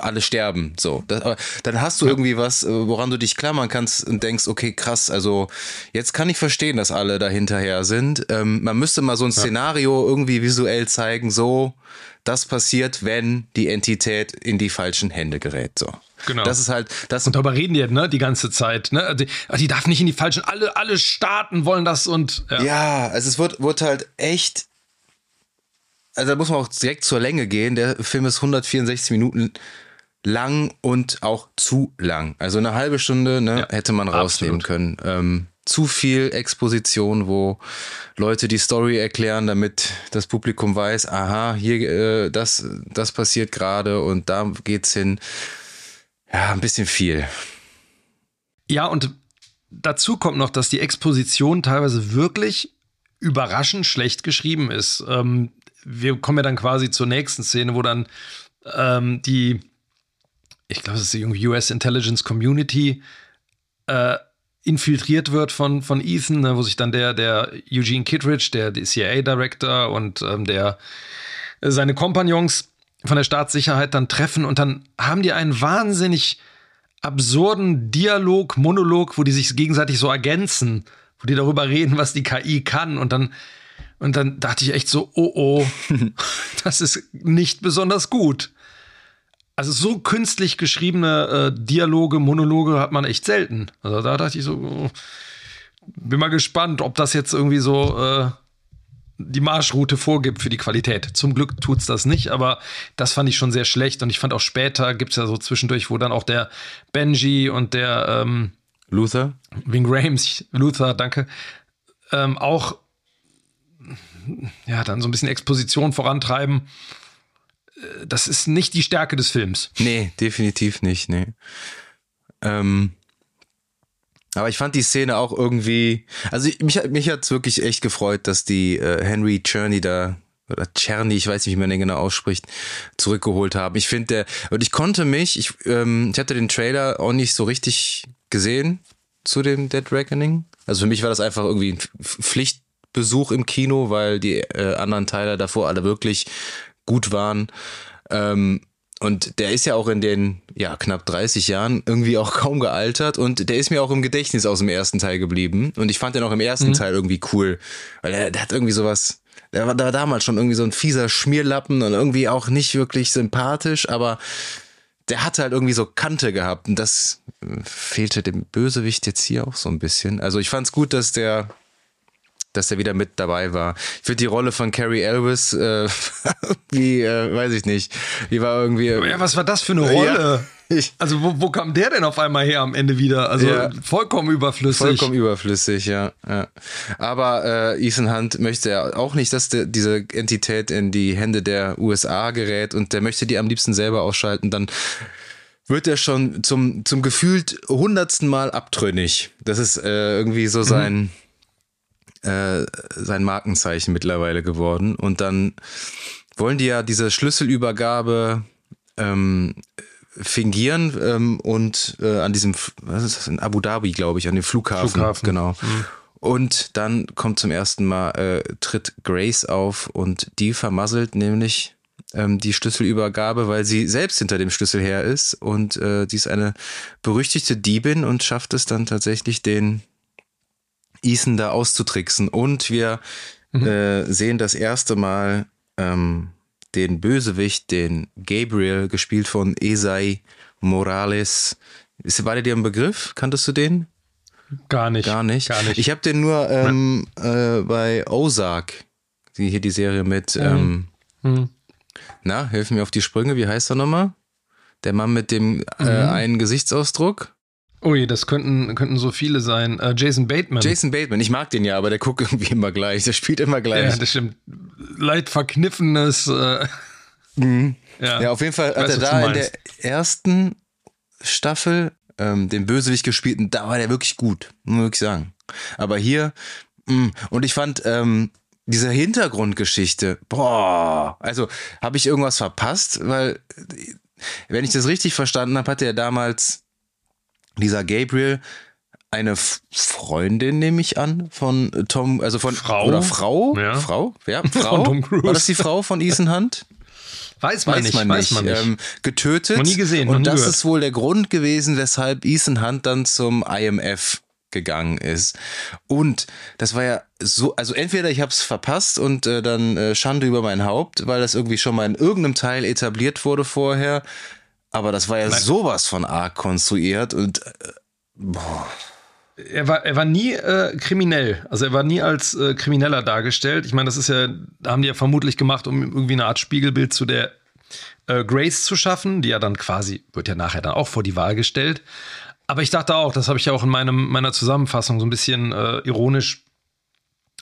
alle sterben. So, das, aber dann hast du irgendwie was, äh, woran du dich klammern kannst und denkst, okay, krass, also jetzt kann ich verstehen, dass alle da hinterher sind. Ähm, man müsste mal so ein Szenario irgendwie visuell zeigen, so, das passiert, wenn die Entität in die falschen Hände gerät. So. Genau. Das ist halt das. Und darüber reden die ne, die ganze Zeit. Ne? Die, die darf nicht in die falschen. Alle, alle Staaten wollen das und. Ja, ja also es wird, wird halt echt also da muss man auch direkt zur Länge gehen. Der Film ist 164 Minuten lang und auch zu lang. Also eine halbe Stunde ne, ja, hätte man rausnehmen absolut. können. Ähm, zu viel Exposition, wo Leute die Story erklären, damit das Publikum weiß, aha, hier äh, das das passiert gerade und da geht's hin. Ja, ein bisschen viel. Ja, und dazu kommt noch, dass die Exposition teilweise wirklich überraschend schlecht geschrieben ist. Ähm, wir kommen ja dann quasi zur nächsten Szene, wo dann ähm, die, ich glaube, es ist die US Intelligence Community, äh, infiltriert wird von, von Ethan, ne, wo sich dann der, der Eugene Kittredge, der, der CIA-Director und ähm, der seine Kompagnons von der Staatssicherheit dann treffen und dann haben die einen wahnsinnig absurden Dialog, Monolog, wo die sich gegenseitig so ergänzen, wo die darüber reden, was die KI kann und dann und dann dachte ich echt so, oh oh, das ist nicht besonders gut. Also so künstlich geschriebene äh, Dialoge, Monologe hat man echt selten. Also da dachte ich so, oh, bin mal gespannt, ob das jetzt irgendwie so äh, die Marschroute vorgibt für die Qualität. Zum Glück tut es das nicht, aber das fand ich schon sehr schlecht. Und ich fand auch später gibt es ja so zwischendurch, wo dann auch der Benji und der ähm, Luther, Wing Rames, Luther, danke, ähm, auch ja, dann so ein bisschen Exposition vorantreiben. Äh, das ist nicht die Stärke des Films. Nee, definitiv nicht, nee. Ähm, aber ich fand die Szene auch irgendwie, also mich, mich hat es wirklich echt gefreut, dass die äh, Henry Czerny da oder Czerny, ich weiß nicht, wie man den genau ausspricht, zurückgeholt haben. Ich finde der, und ich konnte mich, ich, ähm, ich hatte den Trailer auch nicht so richtig gesehen zu dem Dead Reckoning. Also für mich war das einfach irgendwie ein Pflicht, Besuch im Kino, weil die äh, anderen Teile davor alle wirklich gut waren. Ähm, und der ist ja auch in den ja, knapp 30 Jahren irgendwie auch kaum gealtert und der ist mir auch im Gedächtnis aus dem ersten Teil geblieben. Und ich fand den auch im ersten mhm. Teil irgendwie cool, weil er, der hat irgendwie sowas, der war, der war damals schon irgendwie so ein fieser Schmierlappen und irgendwie auch nicht wirklich sympathisch, aber der hatte halt irgendwie so Kante gehabt und das fehlte dem Bösewicht jetzt hier auch so ein bisschen. Also ich fand's gut, dass der dass er wieder mit dabei war. Ich finde die Rolle von Carrie Elvis, äh, wie, äh, weiß ich nicht, die war irgendwie. Ja, was war das für eine Rolle? Ja, also wo, wo kam der denn auf einmal her am Ende wieder? Also ja, vollkommen überflüssig. Vollkommen überflüssig, ja. ja. Aber äh, Ethan Hunt möchte ja auch nicht, dass der, diese Entität in die Hände der USA gerät und der möchte die am liebsten selber ausschalten. Dann wird er schon zum, zum gefühlt hundertsten Mal abtrünnig. Das ist äh, irgendwie so sein. Mhm äh, sein Markenzeichen mittlerweile geworden. Und dann wollen die ja diese Schlüsselübergabe ähm, fingieren ähm, und äh, an diesem, was ist das, in Abu Dhabi, glaube ich, an dem Flughafen. Flughafen. Genau. Mhm. Und dann kommt zum ersten Mal, äh, tritt Grace auf und die vermasselt nämlich ähm, die Schlüsselübergabe, weil sie selbst hinter dem Schlüssel her ist und äh, die ist eine berüchtigte Diebin und schafft es dann tatsächlich den Ethan da auszutricksen. Und wir mhm. äh, sehen das erste Mal ähm, den Bösewicht, den Gabriel, gespielt von Esai Morales. Ist, war der dir ein Begriff? Kanntest du den? Gar nicht. Gar nicht. Gar nicht. Ich habe den nur ähm, äh, bei Ozark, die, hier die Serie mit. Mhm. Ähm, mhm. Na, helfen mir auf die Sprünge. Wie heißt er nochmal? Der Mann mit dem äh, mhm. einen Gesichtsausdruck. Ui, das könnten, könnten so viele sein. Äh, Jason Bateman. Jason Bateman, ich mag den ja, aber der guckt irgendwie immer gleich. Der spielt immer gleich. Ja, das stimmt. Leid verkniffenes. Äh Mhm. Ja. ja. auf jeden Fall hat er da in der ersten Staffel ähm, den Bösewicht gespielt und da war der wirklich gut, muss ich sagen. Aber hier, mh, mm, und ich fand ähm, diese Hintergrundgeschichte, boah, also habe ich irgendwas verpasst, weil wenn ich das richtig verstanden habe, hatte er damals dieser Gabriel eine Freundin, nehme ich an, von Tom, also von Frau oder Frau, ja. Frau, ja, Frau. War das die Frau von Ethan Hunt? Weiß man weiß nicht, man weiß man nicht. Ähm, getötet. Noch nie gesehen. Und nie das gehört. ist wohl der Grund gewesen, weshalb Ethan Hunt dann zum IMF gegangen ist. Und das war ja so, also entweder ich habe es verpasst und äh, dann äh, Schande über mein Haupt, weil das irgendwie schon mal in irgendeinem Teil etabliert wurde vorher. Aber das war ja Nein. sowas von arg konstruiert und äh, boah. Er war, er war nie äh, kriminell. Also er war nie als äh, Krimineller dargestellt. Ich meine, das ist ja, da haben die ja vermutlich gemacht, um irgendwie eine Art Spiegelbild zu der äh, Grace zu schaffen, die ja dann quasi, wird ja nachher dann auch vor die Wahl gestellt. Aber ich dachte auch, das habe ich ja auch in meinem, meiner Zusammenfassung so ein bisschen äh, ironisch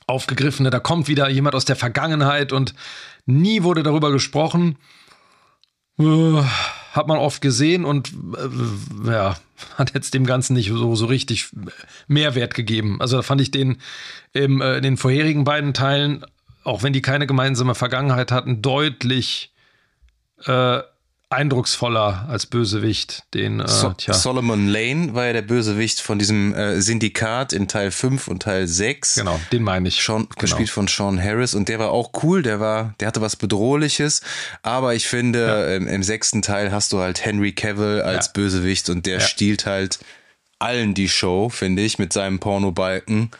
aufgegriffen. Ne? Da kommt wieder jemand aus der Vergangenheit und nie wurde darüber gesprochen. Äh, hat man oft gesehen und äh, ja, hat jetzt dem Ganzen nicht so, so richtig Mehrwert gegeben. Also da fand ich den im, äh, in den vorherigen beiden Teilen, auch wenn die keine gemeinsame Vergangenheit hatten, deutlich äh, eindrucksvoller als Bösewicht. Den, äh, so Solomon Lane war ja der Bösewicht von diesem äh, Syndikat in Teil 5 und Teil 6. Genau, den meine ich. Sean, genau. Gespielt von Sean Harris und der war auch cool, der war, der hatte was Bedrohliches, aber ich finde, ja. im, im, sechsten Teil hast du halt Henry Cavill als ja. Bösewicht und der ja. stiehlt halt allen die Show, finde ich, mit seinem Pornobalken.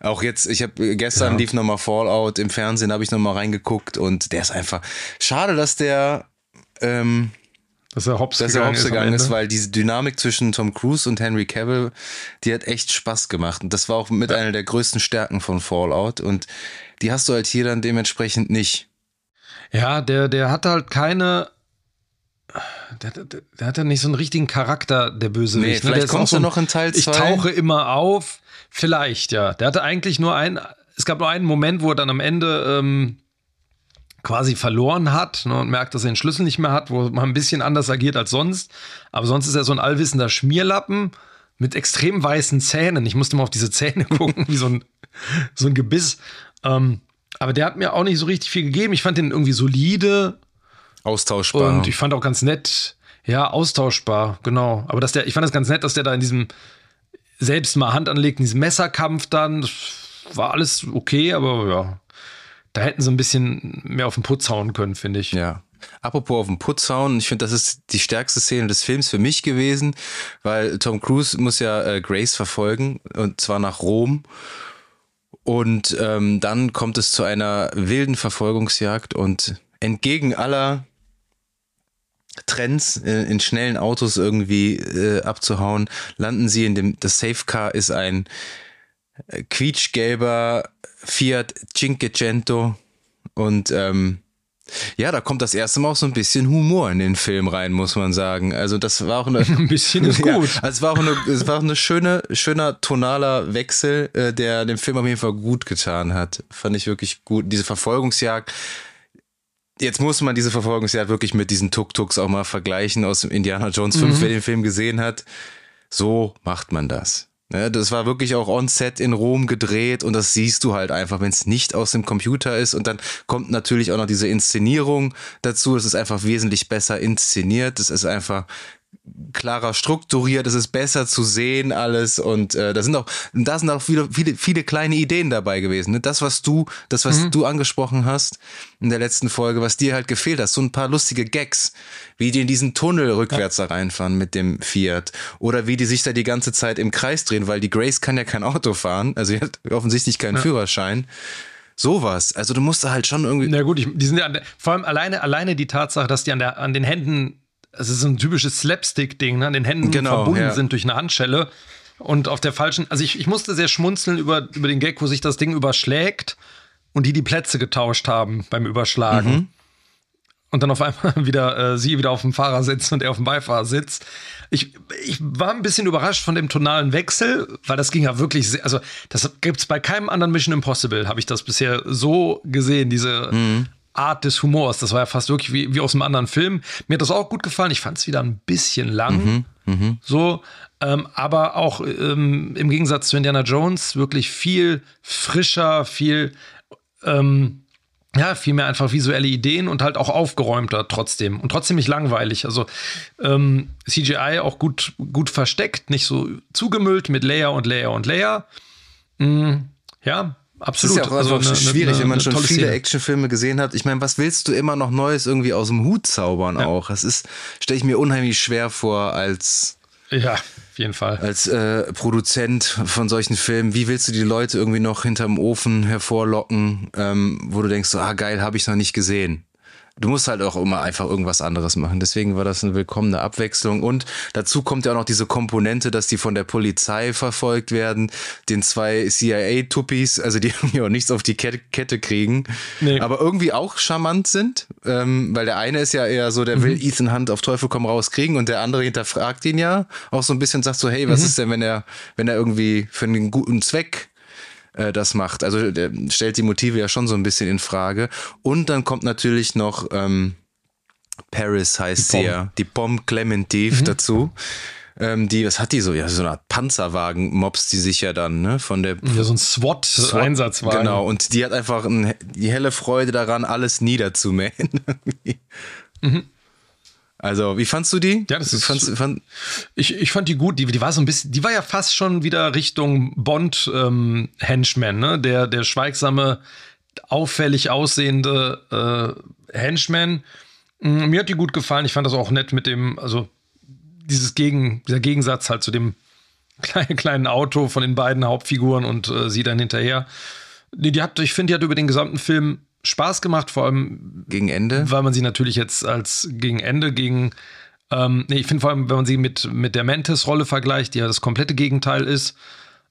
Auch jetzt, ich habe gestern ja. lief nochmal Fallout im Fernsehen, habe ich nochmal reingeguckt und der ist einfach schade, dass der ähm, dass er hops dass gegangen, er hops gegangen ist, ist, weil diese Dynamik zwischen Tom Cruise und Henry Cavill, die hat echt Spaß gemacht. Und das war auch mit ja. einer der größten Stärken von Fallout. Und die hast du halt hier dann dementsprechend nicht. Ja, der, der hat halt keine. Der, der, der hat ja nicht so einen richtigen Charakter, der Bösewicht. Nee, ne? vielleicht kommst du so noch in Teil 2. Ich tauche immer auf. Vielleicht, ja. Der hatte eigentlich nur einen. Es gab nur einen Moment, wo er dann am Ende ähm, quasi verloren hat ne, und merkt, dass er den Schlüssel nicht mehr hat, wo man ein bisschen anders agiert als sonst. Aber sonst ist er so ein allwissender Schmierlappen mit extrem weißen Zähnen. Ich musste mal auf diese Zähne gucken, wie so ein, so ein Gebiss. Ähm, aber der hat mir auch nicht so richtig viel gegeben. Ich fand den irgendwie solide. Austauschbar. Und ich fand auch ganz nett, ja, austauschbar, genau. Aber dass der, ich fand das ganz nett, dass der da in diesem selbst mal Hand anlegt, in diesem Messerkampf dann. Das war alles okay, aber ja, da hätten sie ein bisschen mehr auf den Putz hauen können, finde ich. Ja. Apropos auf den Putz hauen, ich finde, das ist die stärkste Szene des Films für mich gewesen, weil Tom Cruise muss ja äh, Grace verfolgen und zwar nach Rom. Und ähm, dann kommt es zu einer wilden Verfolgungsjagd und entgegen aller Trends äh, in schnellen Autos irgendwie äh, abzuhauen, landen sie in dem, das Safe Car ist ein quietschgelber Fiat Cinquecento und ähm, ja, da kommt das erste Mal auch so ein bisschen Humor in den Film rein, muss man sagen. Also das war auch eine ein bisschen ist gut. Ja, also es war auch eine, es war auch eine schöne, schöner tonaler Wechsel, äh, der dem Film auf jeden Fall gut getan hat. Fand ich wirklich gut. Diese Verfolgungsjagd. Jetzt muss man diese Verfolgungsjagd wirklich mit diesen Tuk-Tuks auch mal vergleichen aus Indiana Jones 5, mhm. wer den Film gesehen hat. So macht man das. Ne, das war wirklich auch on-set in Rom gedreht und das siehst du halt einfach, wenn es nicht aus dem Computer ist. Und dann kommt natürlich auch noch diese Inszenierung dazu. Es ist einfach wesentlich besser inszeniert. Es ist einfach klarer strukturiert, es ist besser zu sehen alles und äh, da sind auch da sind auch viele viele viele kleine Ideen dabei gewesen. Ne? Das was du das was mhm. du angesprochen hast in der letzten Folge, was dir halt gefehlt hat, so ein paar lustige Gags, wie die in diesen Tunnel rückwärts ja. da reinfahren mit dem Fiat oder wie die sich da die ganze Zeit im Kreis drehen, weil die Grace kann ja kein Auto fahren, also sie hat offensichtlich keinen ja. Führerschein. Sowas. Also du musst da halt schon irgendwie. Na gut, ich, die sind ja der, vor allem alleine, alleine die Tatsache, dass die an, der, an den Händen es ist so ein typisches Slapstick-Ding, ne? an den Händen genau, verbunden ja. sind durch eine Handschelle. Und auf der falschen, also ich, ich musste sehr schmunzeln über, über den Gag, wo sich das Ding überschlägt und die die Plätze getauscht haben beim Überschlagen. Mhm. Und dann auf einmal wieder äh, sie wieder auf dem Fahrersitz und er auf dem Beifahrersitz. Ich, ich war ein bisschen überrascht von dem tonalen Wechsel, weil das ging ja wirklich sehr, also das gibt es bei keinem anderen Mission Impossible, habe ich das bisher so gesehen, diese mhm Art des Humors. Das war ja fast wirklich wie, wie aus einem anderen Film. Mir hat das auch gut gefallen. Ich fand es wieder ein bisschen lang. Mhm, mh. So, ähm, aber auch ähm, im Gegensatz zu Indiana Jones wirklich viel frischer, viel ähm, ja, viel mehr einfach visuelle Ideen und halt auch aufgeräumter trotzdem. Und trotzdem nicht langweilig. Also ähm, CGI auch gut, gut versteckt, nicht so zugemüllt mit Layer und Layer und Layer. Mhm, ja, absolut. Das ist ja auch also eine, schwierig, eine, wenn man schon viele. Actionfilme gesehen hat. Ich meine, was willst du immer noch Neues irgendwie aus dem Hut zaubern ja. auch? Das ist, stelle ich mir unheimlich schwer vor als ja, auf jeden Fall. Als äh, Produzent von solchen Filmen, wie willst du die Leute irgendwie noch hinterm Ofen hervorlocken, ähm, wo du denkst, so, ah geil, habe ich noch nicht gesehen du musst halt auch immer einfach irgendwas anderes machen. Deswegen war das eine willkommene Abwechslung. Und dazu kommt ja auch noch diese Komponente, dass die von der Polizei verfolgt werden, den zwei CIA-Tuppis, also die irgendwie auch nichts auf die Kette kriegen, nee. aber irgendwie auch charmant sind, ähm, weil der eine ist ja eher so, der mhm. will Ethan Hunt auf Teufel komm raus kriegen und der andere hinterfragt ihn ja auch so ein bisschen, sagt so, hey, was mhm. ist denn, wenn er, wenn er irgendwie für einen guten Zweck äh, das macht. Also der stellt die Motive ja schon so ein bisschen in Frage. Und dann kommt natürlich noch ähm, Paris heißt sie ja, die Bombe Clementive mhm. dazu. Ähm, die, was hat die so? Ja, so eine Art Panzerwagen mobst die sich ja dann, ne? Von der. Ja, so ein SWAT-Einsatzwagen. Genau, und die hat einfach ein, die helle Freude daran, alles niederzumähen. mhm. Also, wie fandst du die? Ja, das ist. Fandst, fand ich, ich fand die gut. Die, die war so ein bisschen, die war ja fast schon wieder Richtung Bond-Henchman, ähm, ne? Der, der schweigsame, auffällig aussehende äh, Henchman. Mm, mir hat die gut gefallen. Ich fand das auch nett mit dem, also dieses Gegen, dieser Gegensatz halt zu dem kleinen, kleinen Auto von den beiden Hauptfiguren und äh, sie dann hinterher. Die, die hat, ich finde, die hat über den gesamten Film Spaß gemacht, vor allem gegen Ende, weil man sie natürlich jetzt als gegen Ende gegen ähm, nee, ich finde vor allem, wenn man sie mit mit der Mantis-Rolle vergleicht, die ja das komplette Gegenteil ist,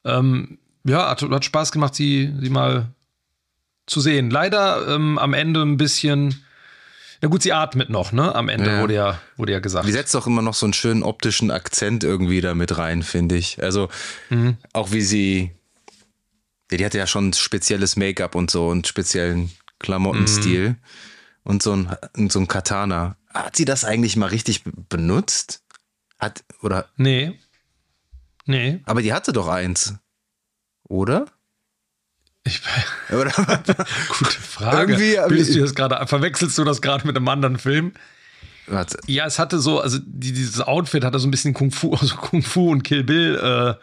ähm, ja, hat, hat Spaß gemacht, sie sie mal zu sehen. Leider ähm, am Ende ein bisschen na gut, sie atmet noch, ne? Am Ende ja. wurde ja wurde ja gesagt. Die setzt doch immer noch so einen schönen optischen Akzent irgendwie da mit rein, finde ich. Also mhm. auch wie sie ja, die hatte ja schon spezielles Make-up und so und speziellen Klamottenstil mhm. und so ein, so ein Katana. Hat sie das eigentlich mal richtig benutzt? Hat, oder? Nee. Nee. Aber die hatte doch eins. Oder? Ich, oder? Gute Frage. Irgendwie, Bildest du das gerade, verwechselst du das gerade mit einem anderen Film? Warte. Ja, es hatte so, also dieses Outfit hatte so ein bisschen Kung Fu, also Kung Fu und Kill Bill,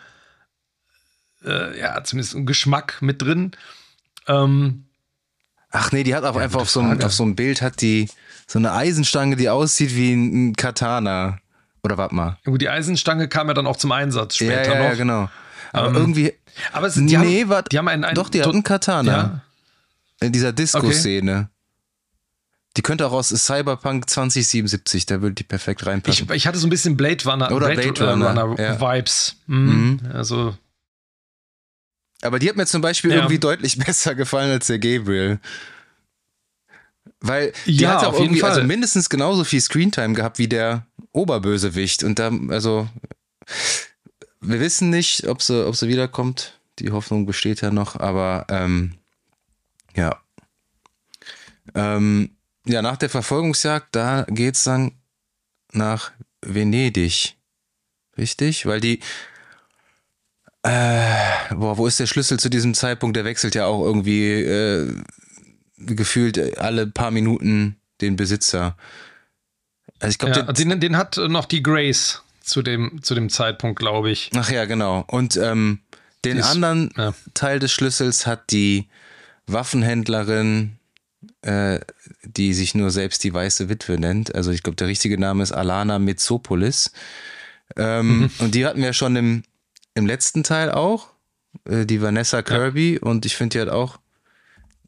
äh, äh, ja, zumindest einen Geschmack mit drin. Ähm, Ach nee, die hat auch ja, einfach auf so, einem, auf so einem Bild hat die so eine Eisenstange, die aussieht wie ein Katana. Oder warte mal. Ja, gut, die Eisenstange kam ja dann auch zum Einsatz später ja, ja, noch. Ja, genau. Aber ähm, irgendwie. Aber es, die nee, haben, wart, die haben einen, einen Doch, die hat einen Katana. Ja. In dieser Disco-Szene. Okay. Die könnte auch aus Cyberpunk 2077, da würde die perfekt reinpassen. Ich, ich hatte so ein bisschen Blade Runner, Oder Blade, Blade Runner, Runner ja. Vibes. Mhm. Mhm. Also aber die hat mir zum Beispiel ja. irgendwie deutlich besser gefallen als der Gabriel. Weil die ja, hat auch irgendwie also mindestens genauso viel Screentime gehabt wie der Oberbösewicht. Und da, also, wir wissen nicht, ob sie, ob sie wiederkommt. Die Hoffnung besteht ja noch, aber ähm, ja. Ähm, ja, nach der Verfolgungsjagd, da geht's dann nach Venedig. Richtig? Weil die, äh, boah, wo ist der Schlüssel zu diesem Zeitpunkt? Der wechselt ja auch irgendwie äh, gefühlt alle paar Minuten den Besitzer. Also ich glaube, ja, den, den, hat noch die Grace zu dem, zu dem Zeitpunkt, glaube ich. Ach ja, genau. Und ähm, den ist, anderen ja. Teil des Schlüssels hat die Waffenhändlerin, äh, die sich nur selbst die weiße Witwe nennt. Also ich glaube, der richtige Name ist Alana Mitsopolis. Ähm, mhm. Und die hatten wir schon im im letzten Teil auch, äh, die Vanessa Kirby ja. und ich finde die hat auch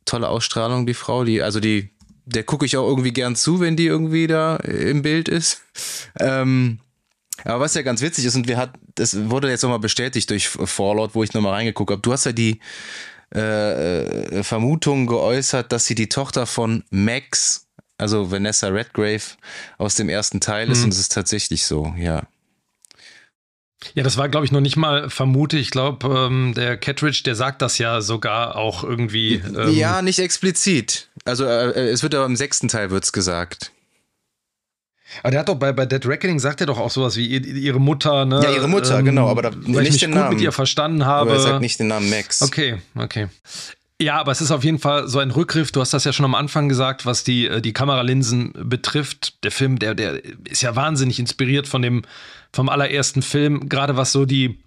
tolle Ausstrahlung, die Frau, die, also die, der gucke ich auch irgendwie gern zu, wenn die irgendwie da im Bild ist. Ähm, aber was ja ganz witzig ist, und wir hat, das wurde jetzt nochmal bestätigt durch Fallout, wo ich nochmal reingeguckt habe, du hast ja die äh, äh, Vermutung geäußert, dass sie die Tochter von Max, also Vanessa Redgrave, aus dem ersten Teil ist, mhm. und es ist tatsächlich so, ja. Ja, das war, glaube ich, noch nicht mal vermute. Ich glaube, ähm, der Catridge, der sagt das ja sogar auch irgendwie. Ähm ja, nicht explizit. Also äh, äh es wird aber im sechsten Teil wird's gesagt. Aber der hat doch bei, bei Dead Reckoning sagt er doch auch sowas wie ihre Mutter, ne? Ja, ihre Mutter, ähm, genau, aber da, weil nicht ich mich den gut Namen. mit ihr verstanden habe. Aber er sagt nicht den Namen Max. Okay, okay. Ja, aber es ist auf jeden Fall so ein Rückgriff. Du hast das ja schon am Anfang gesagt, was die, äh, die Kameralinsen betrifft. Der Film, der, der ist ja wahnsinnig inspiriert von dem, vom allerersten Film, gerade was so die,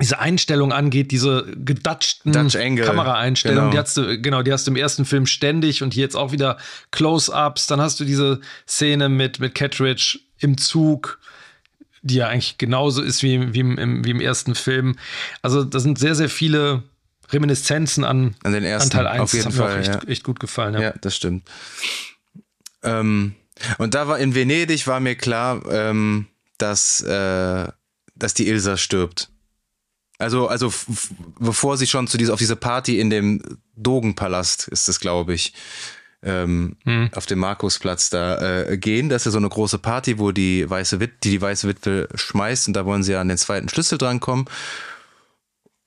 diese Einstellung angeht, diese gedatschten Kameraeinstellungen, genau. die hast du, genau, die hast du im ersten Film ständig und hier jetzt auch wieder Close-Ups. Dann hast du diese Szene mit, mit Catridge im Zug, die ja eigentlich genauso ist wie, wie, im, wie im ersten Film. Also, da sind sehr, sehr viele Reminiszenzen an, an den ersten. An Teil 1. Auf jeden das Fall. Mir auch echt, ja. echt gut gefallen. Ja, ja das stimmt. Ähm, und da war in Venedig war mir klar, ähm, dass, äh, dass die Ilsa stirbt. Also, also bevor sie schon zu dieser, auf diese Party in dem Dogenpalast ist es, glaube ich, ähm, hm. auf dem Markusplatz da äh, gehen. Das ist ja so eine große Party, wo die weiße Witwe, die die weiße Witwe schmeißt und da wollen sie ja an den zweiten Schlüssel drankommen.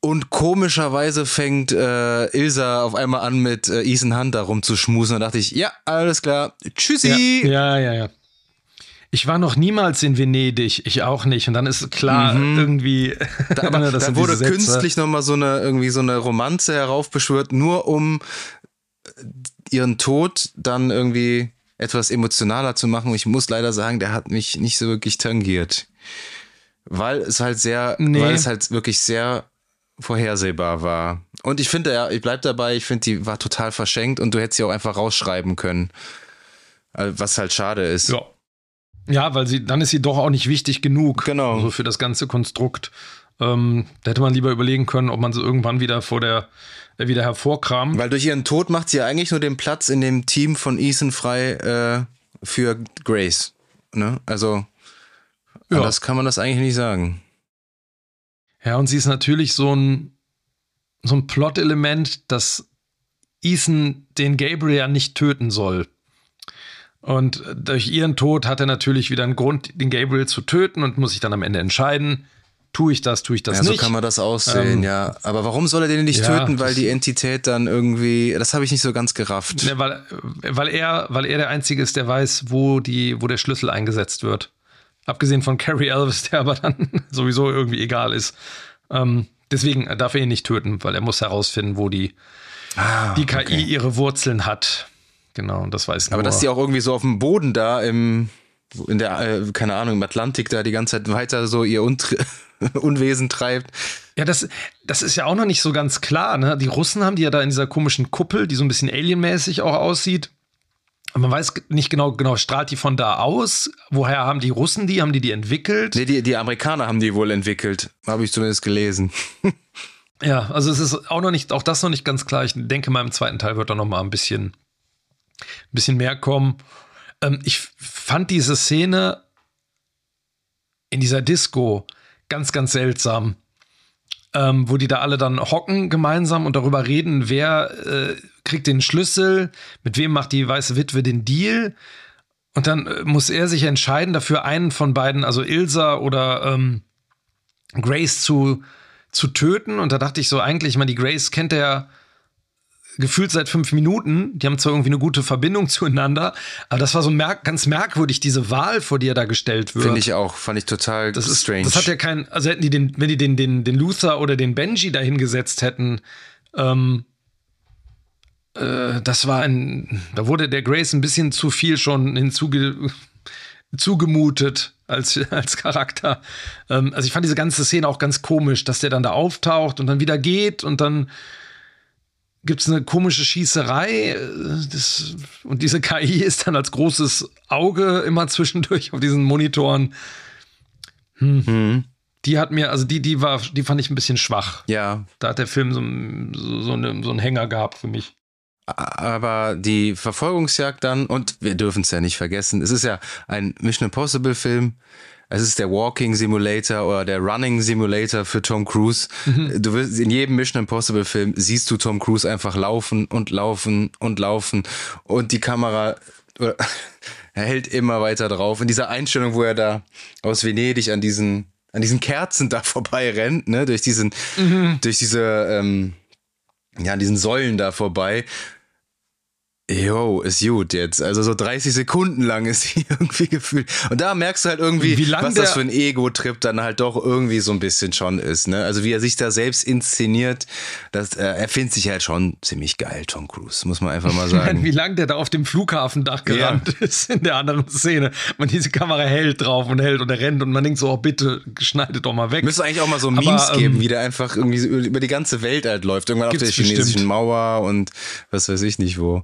Und komischerweise fängt äh, Ilsa auf einmal an, mit äh, Ethan Hunter rumzuschmusen. Da dachte ich, ja, alles klar, tschüssi. Ja, ja, ja. ja. Ich war noch niemals in Venedig, ich auch nicht. Und dann ist klar, mhm. irgendwie. Da, aber da wurde künstlich nochmal so eine, irgendwie so eine Romanze heraufbeschwört, nur um äh, ihren Tod dann irgendwie etwas emotionaler zu machen. Und ich muss leider sagen, der hat mich nicht so wirklich tangiert. Weil es halt sehr, nee. weil es halt wirklich sehr vorhersehbar war. Und ich finde, ja, ich bleib dabei, ich finde, die war total verschenkt und du hättest sie auch einfach rausschreiben können. Äh, was halt schade ist. Ja. Ja, weil sie, dann ist sie doch auch nicht wichtig genug. Genau. Also für das ganze Konstrukt. Ähm, da hätte man lieber überlegen können, ob man sie irgendwann wieder vor der, äh, wieder hervorkramt. Weil durch ihren Tod macht sie ja eigentlich nur den Platz in dem Team von Ethan frei äh, für Grace. Ne? Also, ja. das kann man das eigentlich nicht sagen. Ja, und sie ist natürlich so ein, so ein Plot-Element, dass Ethan den Gabriel ja nicht töten soll. Und durch ihren Tod hat er natürlich wieder einen Grund, den Gabriel zu töten und muss sich dann am Ende entscheiden, tue ich das, tue ich das ja, nicht. So kann man das aussehen, ähm, ja. Aber warum soll er den nicht ja, töten? Weil die Entität dann irgendwie, das habe ich nicht so ganz gerafft. Ne, weil, weil, er, weil er der Einzige ist, der weiß, wo, die, wo der Schlüssel eingesetzt wird. Abgesehen von Carrie Elvis, der aber dann sowieso irgendwie egal ist. Ähm, deswegen darf er ihn nicht töten, weil er muss herausfinden, wo die, ah, die KI okay. ihre Wurzeln hat. Genau, das weiß ich Aber dass die auch irgendwie so auf dem Boden da im, in der, äh, keine Ahnung, im Atlantik da die ganze Zeit weiter so ihr Untri Unwesen treibt. Ja, das, das ist ja auch noch nicht so ganz klar. Ne? Die Russen haben die ja da in dieser komischen Kuppel, die so ein bisschen alienmäßig auch aussieht. Und man weiß nicht genau, genau, strahlt die von da aus? Woher haben die Russen die? Haben die die entwickelt? Nee, die, die Amerikaner haben die wohl entwickelt. Habe ich zumindest gelesen. ja, also es ist auch noch nicht, auch das noch nicht ganz klar. Ich denke mal, im zweiten Teil wird da noch mal ein bisschen, ein bisschen mehr kommen. Ähm, ich fand diese Szene in dieser Disco ganz, ganz seltsam ähm, wo die da alle dann hocken gemeinsam und darüber reden, wer äh, kriegt den Schlüssel, mit wem macht die weiße Witwe den Deal. Und dann äh, muss er sich entscheiden, dafür einen von beiden, also Ilsa oder ähm, Grace zu, zu töten. Und da dachte ich so, eigentlich, ich meine, die Grace kennt er gefühlt seit fünf Minuten. Die haben zwar irgendwie eine gute Verbindung zueinander, aber das war so merk ganz merkwürdig, diese Wahl, vor die er da gestellt wird. Finde ich auch, fand ich total das ist, strange. Das hat ja kein, also hätten die den, wenn die den, den, den Luther oder den Benji da hingesetzt hätten, ähm, äh, das war ein, da wurde der Grace ein bisschen zu viel schon hinzuge zugemutet als, als Charakter. Ähm, also ich fand diese ganze Szene auch ganz komisch, dass der dann da auftaucht und dann wieder geht und dann gibt es eine komische Schießerei. Das, und diese KI ist dann als großes Auge immer zwischendurch auf diesen Monitoren. Hm. Mhm. Die hat mir, also die, die war, die fand ich ein bisschen schwach. Ja. Da hat der Film so, so, so, eine, so einen Hänger gehabt für mich. Aber die Verfolgungsjagd dann, und wir dürfen es ja nicht vergessen, es ist ja ein Mission Impossible Film es ist der Walking Simulator oder der Running Simulator für Tom Cruise. Mhm. Du wirst in jedem Mission Impossible Film siehst du Tom Cruise einfach laufen und laufen und laufen und die Kamera er hält immer weiter drauf. In dieser Einstellung, wo er da aus Venedig an diesen an diesen Kerzen da vorbei rennt, ne, durch diesen, mhm. durch diese, ähm, ja, diesen Säulen da vorbei. Jo, ist gut jetzt. Also so 30 Sekunden lang ist sie irgendwie gefühlt. Und da merkst du halt irgendwie, was das für ein Ego-Trip dann halt doch irgendwie so ein bisschen schon ist. Ne? Also wie er sich da selbst inszeniert, das, äh, er findet sich halt schon ziemlich geil, Tom Cruise, muss man einfach mal sagen. wie lange der da auf dem Flughafendach gerannt ja. ist in der anderen Szene. Man diese Kamera hält drauf und hält und er rennt und man denkt so, oh bitte, schneidet doch mal weg. Müsste eigentlich auch mal so Memes Aber, geben, ähm, wie der einfach irgendwie über die ganze Welt halt läuft. Irgendwann auf der chinesischen bestimmt. Mauer und was weiß ich nicht wo.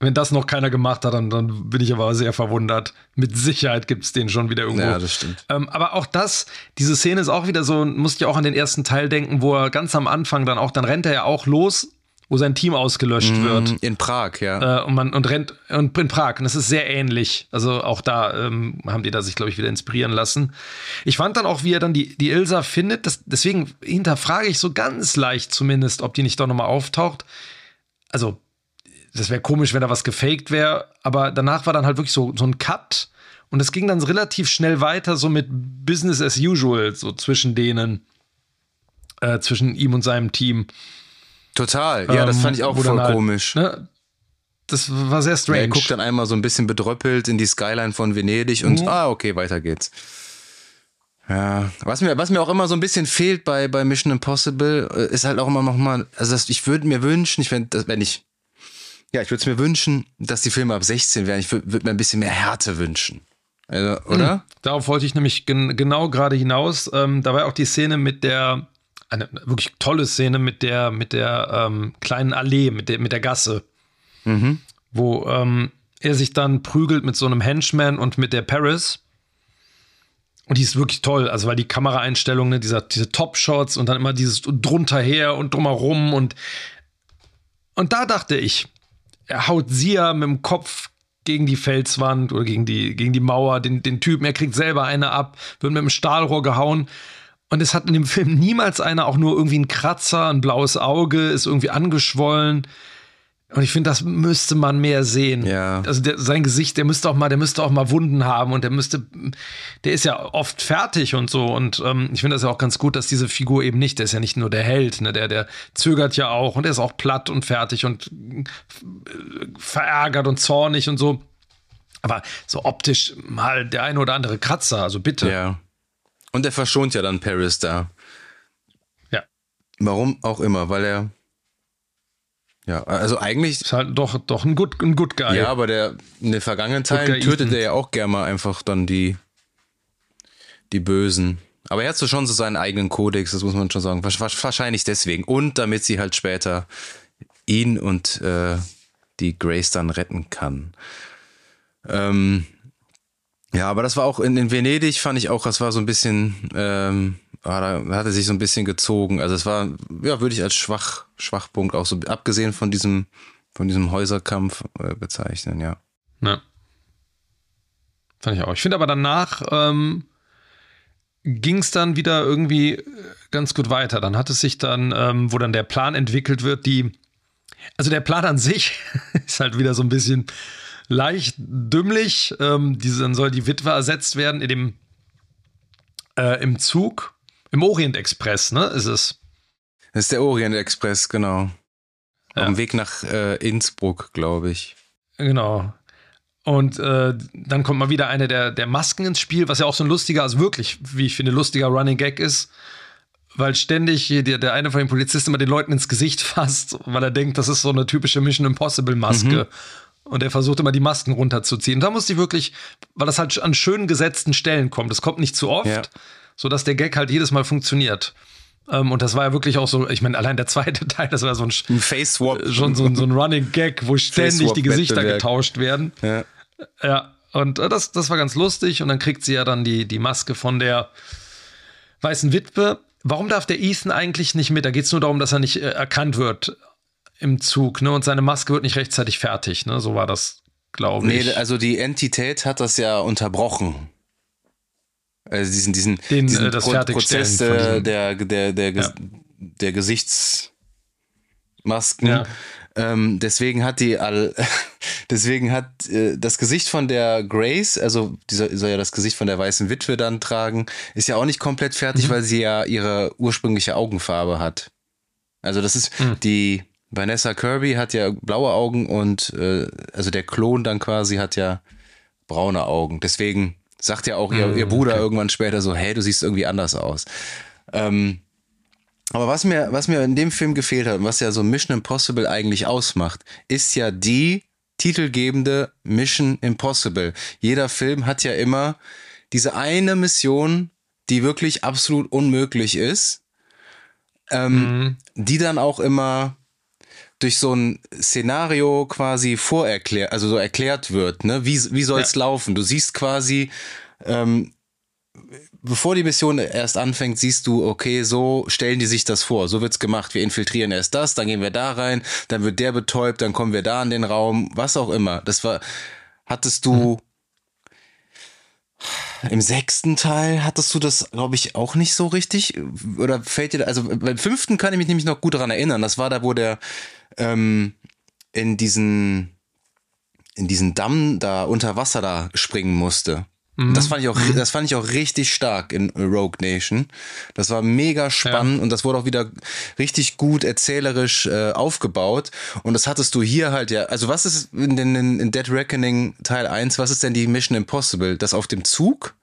Wenn das noch keiner gemacht hat, dann, dann bin ich aber sehr verwundert. Mit Sicherheit gibt es den schon wieder irgendwo. Ja, das stimmt. Ähm, aber auch das, diese Szene ist auch wieder so, musste ich auch an den ersten Teil denken, wo er ganz am Anfang dann auch, dann rennt er ja auch los, wo sein Team ausgelöscht mm, wird. In Prag, ja. Äh, und man und rennt und in Prag. Und das ist sehr ähnlich. Also auch da ähm, haben die da sich, glaube ich, wieder inspirieren lassen. Ich fand dann auch, wie er dann die, die Ilsa findet. Das, deswegen hinterfrage ich so ganz leicht zumindest, ob die nicht doch nochmal auftaucht. Also das wäre komisch, wenn da was gefaked wäre, aber danach war dann halt wirklich so, so ein Cut und es ging dann relativ schnell weiter, so mit Business as usual, so zwischen denen, äh, zwischen ihm und seinem Team. Total, ja, ähm, das fand ich auch voll halt, komisch. Ne, das war sehr strange. Ja, er guckt dann einmal so ein bisschen bedröppelt in die Skyline von Venedig und mhm. ah, okay, weiter geht's. Ja, was mir, was mir auch immer so ein bisschen fehlt bei, bei Mission Impossible, äh, ist halt auch immer noch mal, also das, ich würde mir wünschen, ich wenn, wenn ich ja, ich würde es mir wünschen, dass die Filme ab 16 wären. Ich würde mir ein bisschen mehr Härte wünschen. Also, oder? Mhm. Darauf wollte ich nämlich gen genau gerade hinaus. Ähm, da war auch die Szene mit der, eine wirklich tolle Szene mit der, mit der ähm, kleinen Allee, mit der, mit der Gasse. Mhm. Wo ähm, er sich dann prügelt mit so einem Henchman und mit der Paris. Und die ist wirklich toll, also weil die Kameraeinstellungen, ne, dieser, diese Top-Shots und dann immer dieses drunter her und drumherum und und da dachte ich, haut sie ja mit dem Kopf gegen die Felswand oder gegen die, gegen die Mauer, den, den Typen, er kriegt selber eine ab, wird mit dem Stahlrohr gehauen. Und es hat in dem Film niemals einer auch nur irgendwie einen Kratzer, ein blaues Auge, ist irgendwie angeschwollen. Und ich finde, das müsste man mehr sehen. Ja. Also der, sein Gesicht, der müsste auch mal, der müsste auch mal Wunden haben und der müsste, der ist ja oft fertig und so. Und ähm, ich finde das ja auch ganz gut, dass diese Figur eben nicht, der ist ja nicht nur der Held, ne, der, der zögert ja auch und der ist auch platt und fertig und äh, verärgert und zornig und so. Aber so optisch mal der eine oder andere Kratzer, also bitte. Ja. Und er verschont ja dann Paris da. Ja. Warum auch immer, weil er ja, also eigentlich. Ist halt doch, doch ein, Good, ein Good Guy. Ja, aber der in den vergangenen Teilen tötet er ja auch gerne mal einfach dann die, die Bösen. Aber er hat so schon so seinen eigenen Kodex, das muss man schon sagen. Wahrscheinlich deswegen. Und damit sie halt später ihn und äh, die Grace dann retten kann. Ähm, ja, aber das war auch in, in Venedig, fand ich auch, das war so ein bisschen. Ähm, da hat er sich so ein bisschen gezogen. Also es war, ja, würde ich als Schwach, Schwachpunkt auch so, abgesehen von diesem, von diesem Häuserkampf äh, bezeichnen, ja. Ja. Fand ich auch. Ich finde aber danach ähm, ging es dann wieder irgendwie äh, ganz gut weiter. Dann hat es sich dann, ähm, wo dann der Plan entwickelt wird, die, also der Plan an sich ist halt wieder so ein bisschen leicht dümmlich. Ähm, diese, dann soll die Witwe ersetzt werden in dem, äh, im Zug im Orient Express, ne? Ist es? Das ist der Orient Express, genau. Ja. Auf dem Weg nach äh, Innsbruck, glaube ich. Genau. Und äh, dann kommt mal wieder eine der, der Masken ins Spiel, was ja auch so ein lustiger, also wirklich, wie ich finde, lustiger Running Gag ist. Weil ständig der, der eine von den Polizisten immer den Leuten ins Gesicht fasst, weil er denkt, das ist so eine typische Mission Impossible Maske. Mhm. Und er versucht immer die Masken runterzuziehen. Und da muss ich wirklich, weil das halt an schön gesetzten Stellen kommt. Das kommt nicht zu oft. Ja sodass der Gag halt jedes Mal funktioniert. Ähm, und das war ja wirklich auch so, ich meine, allein der zweite Teil, das war so ein, ein Face-Swap. Äh, schon so ein, so ein Running Gag, wo ständig die Gesichter getauscht werden. Ja. ja. Und äh, das, das war ganz lustig. Und dann kriegt sie ja dann die, die Maske von der weißen Witwe. Warum darf der Ethan eigentlich nicht mit? Da geht es nur darum, dass er nicht äh, erkannt wird im Zug, ne? Und seine Maske wird nicht rechtzeitig fertig, ne? So war das, glaube ich. Nee, also die Entität hat das ja unterbrochen. Also diesen, diesen, Den, diesen äh, Pro Prozess der, der, der, der, ja. der Gesichtsmasken. Ja. Ähm, deswegen hat die all, deswegen hat äh, das Gesicht von der Grace, also dieser soll ja das Gesicht von der weißen Witwe dann tragen, ist ja auch nicht komplett fertig, mhm. weil sie ja ihre ursprüngliche Augenfarbe hat. Also das ist mhm. die Vanessa Kirby hat ja blaue Augen und äh, also der Klon dann quasi hat ja braune Augen. Deswegen sagt ja auch ihr, ihr Bruder okay. irgendwann später so, hey, du siehst irgendwie anders aus. Ähm, aber was mir, was mir in dem Film gefehlt hat und was ja so Mission Impossible eigentlich ausmacht, ist ja die titelgebende Mission Impossible. Jeder Film hat ja immer diese eine Mission, die wirklich absolut unmöglich ist, ähm, mhm. die dann auch immer durch so ein Szenario quasi vorerklärt, also so erklärt wird, ne? Wie, wie soll es ja. laufen? Du siehst quasi, ähm, bevor die Mission erst anfängt, siehst du, okay, so stellen die sich das vor, so wird's gemacht. Wir infiltrieren erst das, dann gehen wir da rein, dann wird der betäubt, dann kommen wir da in den Raum, was auch immer. Das war, hattest du mhm. Im sechsten Teil hattest du das, glaube ich, auch nicht so richtig? Oder fällt dir, also beim fünften kann ich mich nämlich noch gut daran erinnern. Das war da, wo der ähm, in diesen in diesen Damm da unter Wasser da springen musste. Mhm. Das fand ich auch, mhm. das fand ich auch richtig stark in Rogue Nation. Das war mega spannend ja. und das wurde auch wieder richtig gut erzählerisch äh, aufgebaut. Und das hattest du hier halt ja. Also was ist in, den, in Dead Reckoning Teil 1, was ist denn die Mission Impossible? Das auf dem Zug?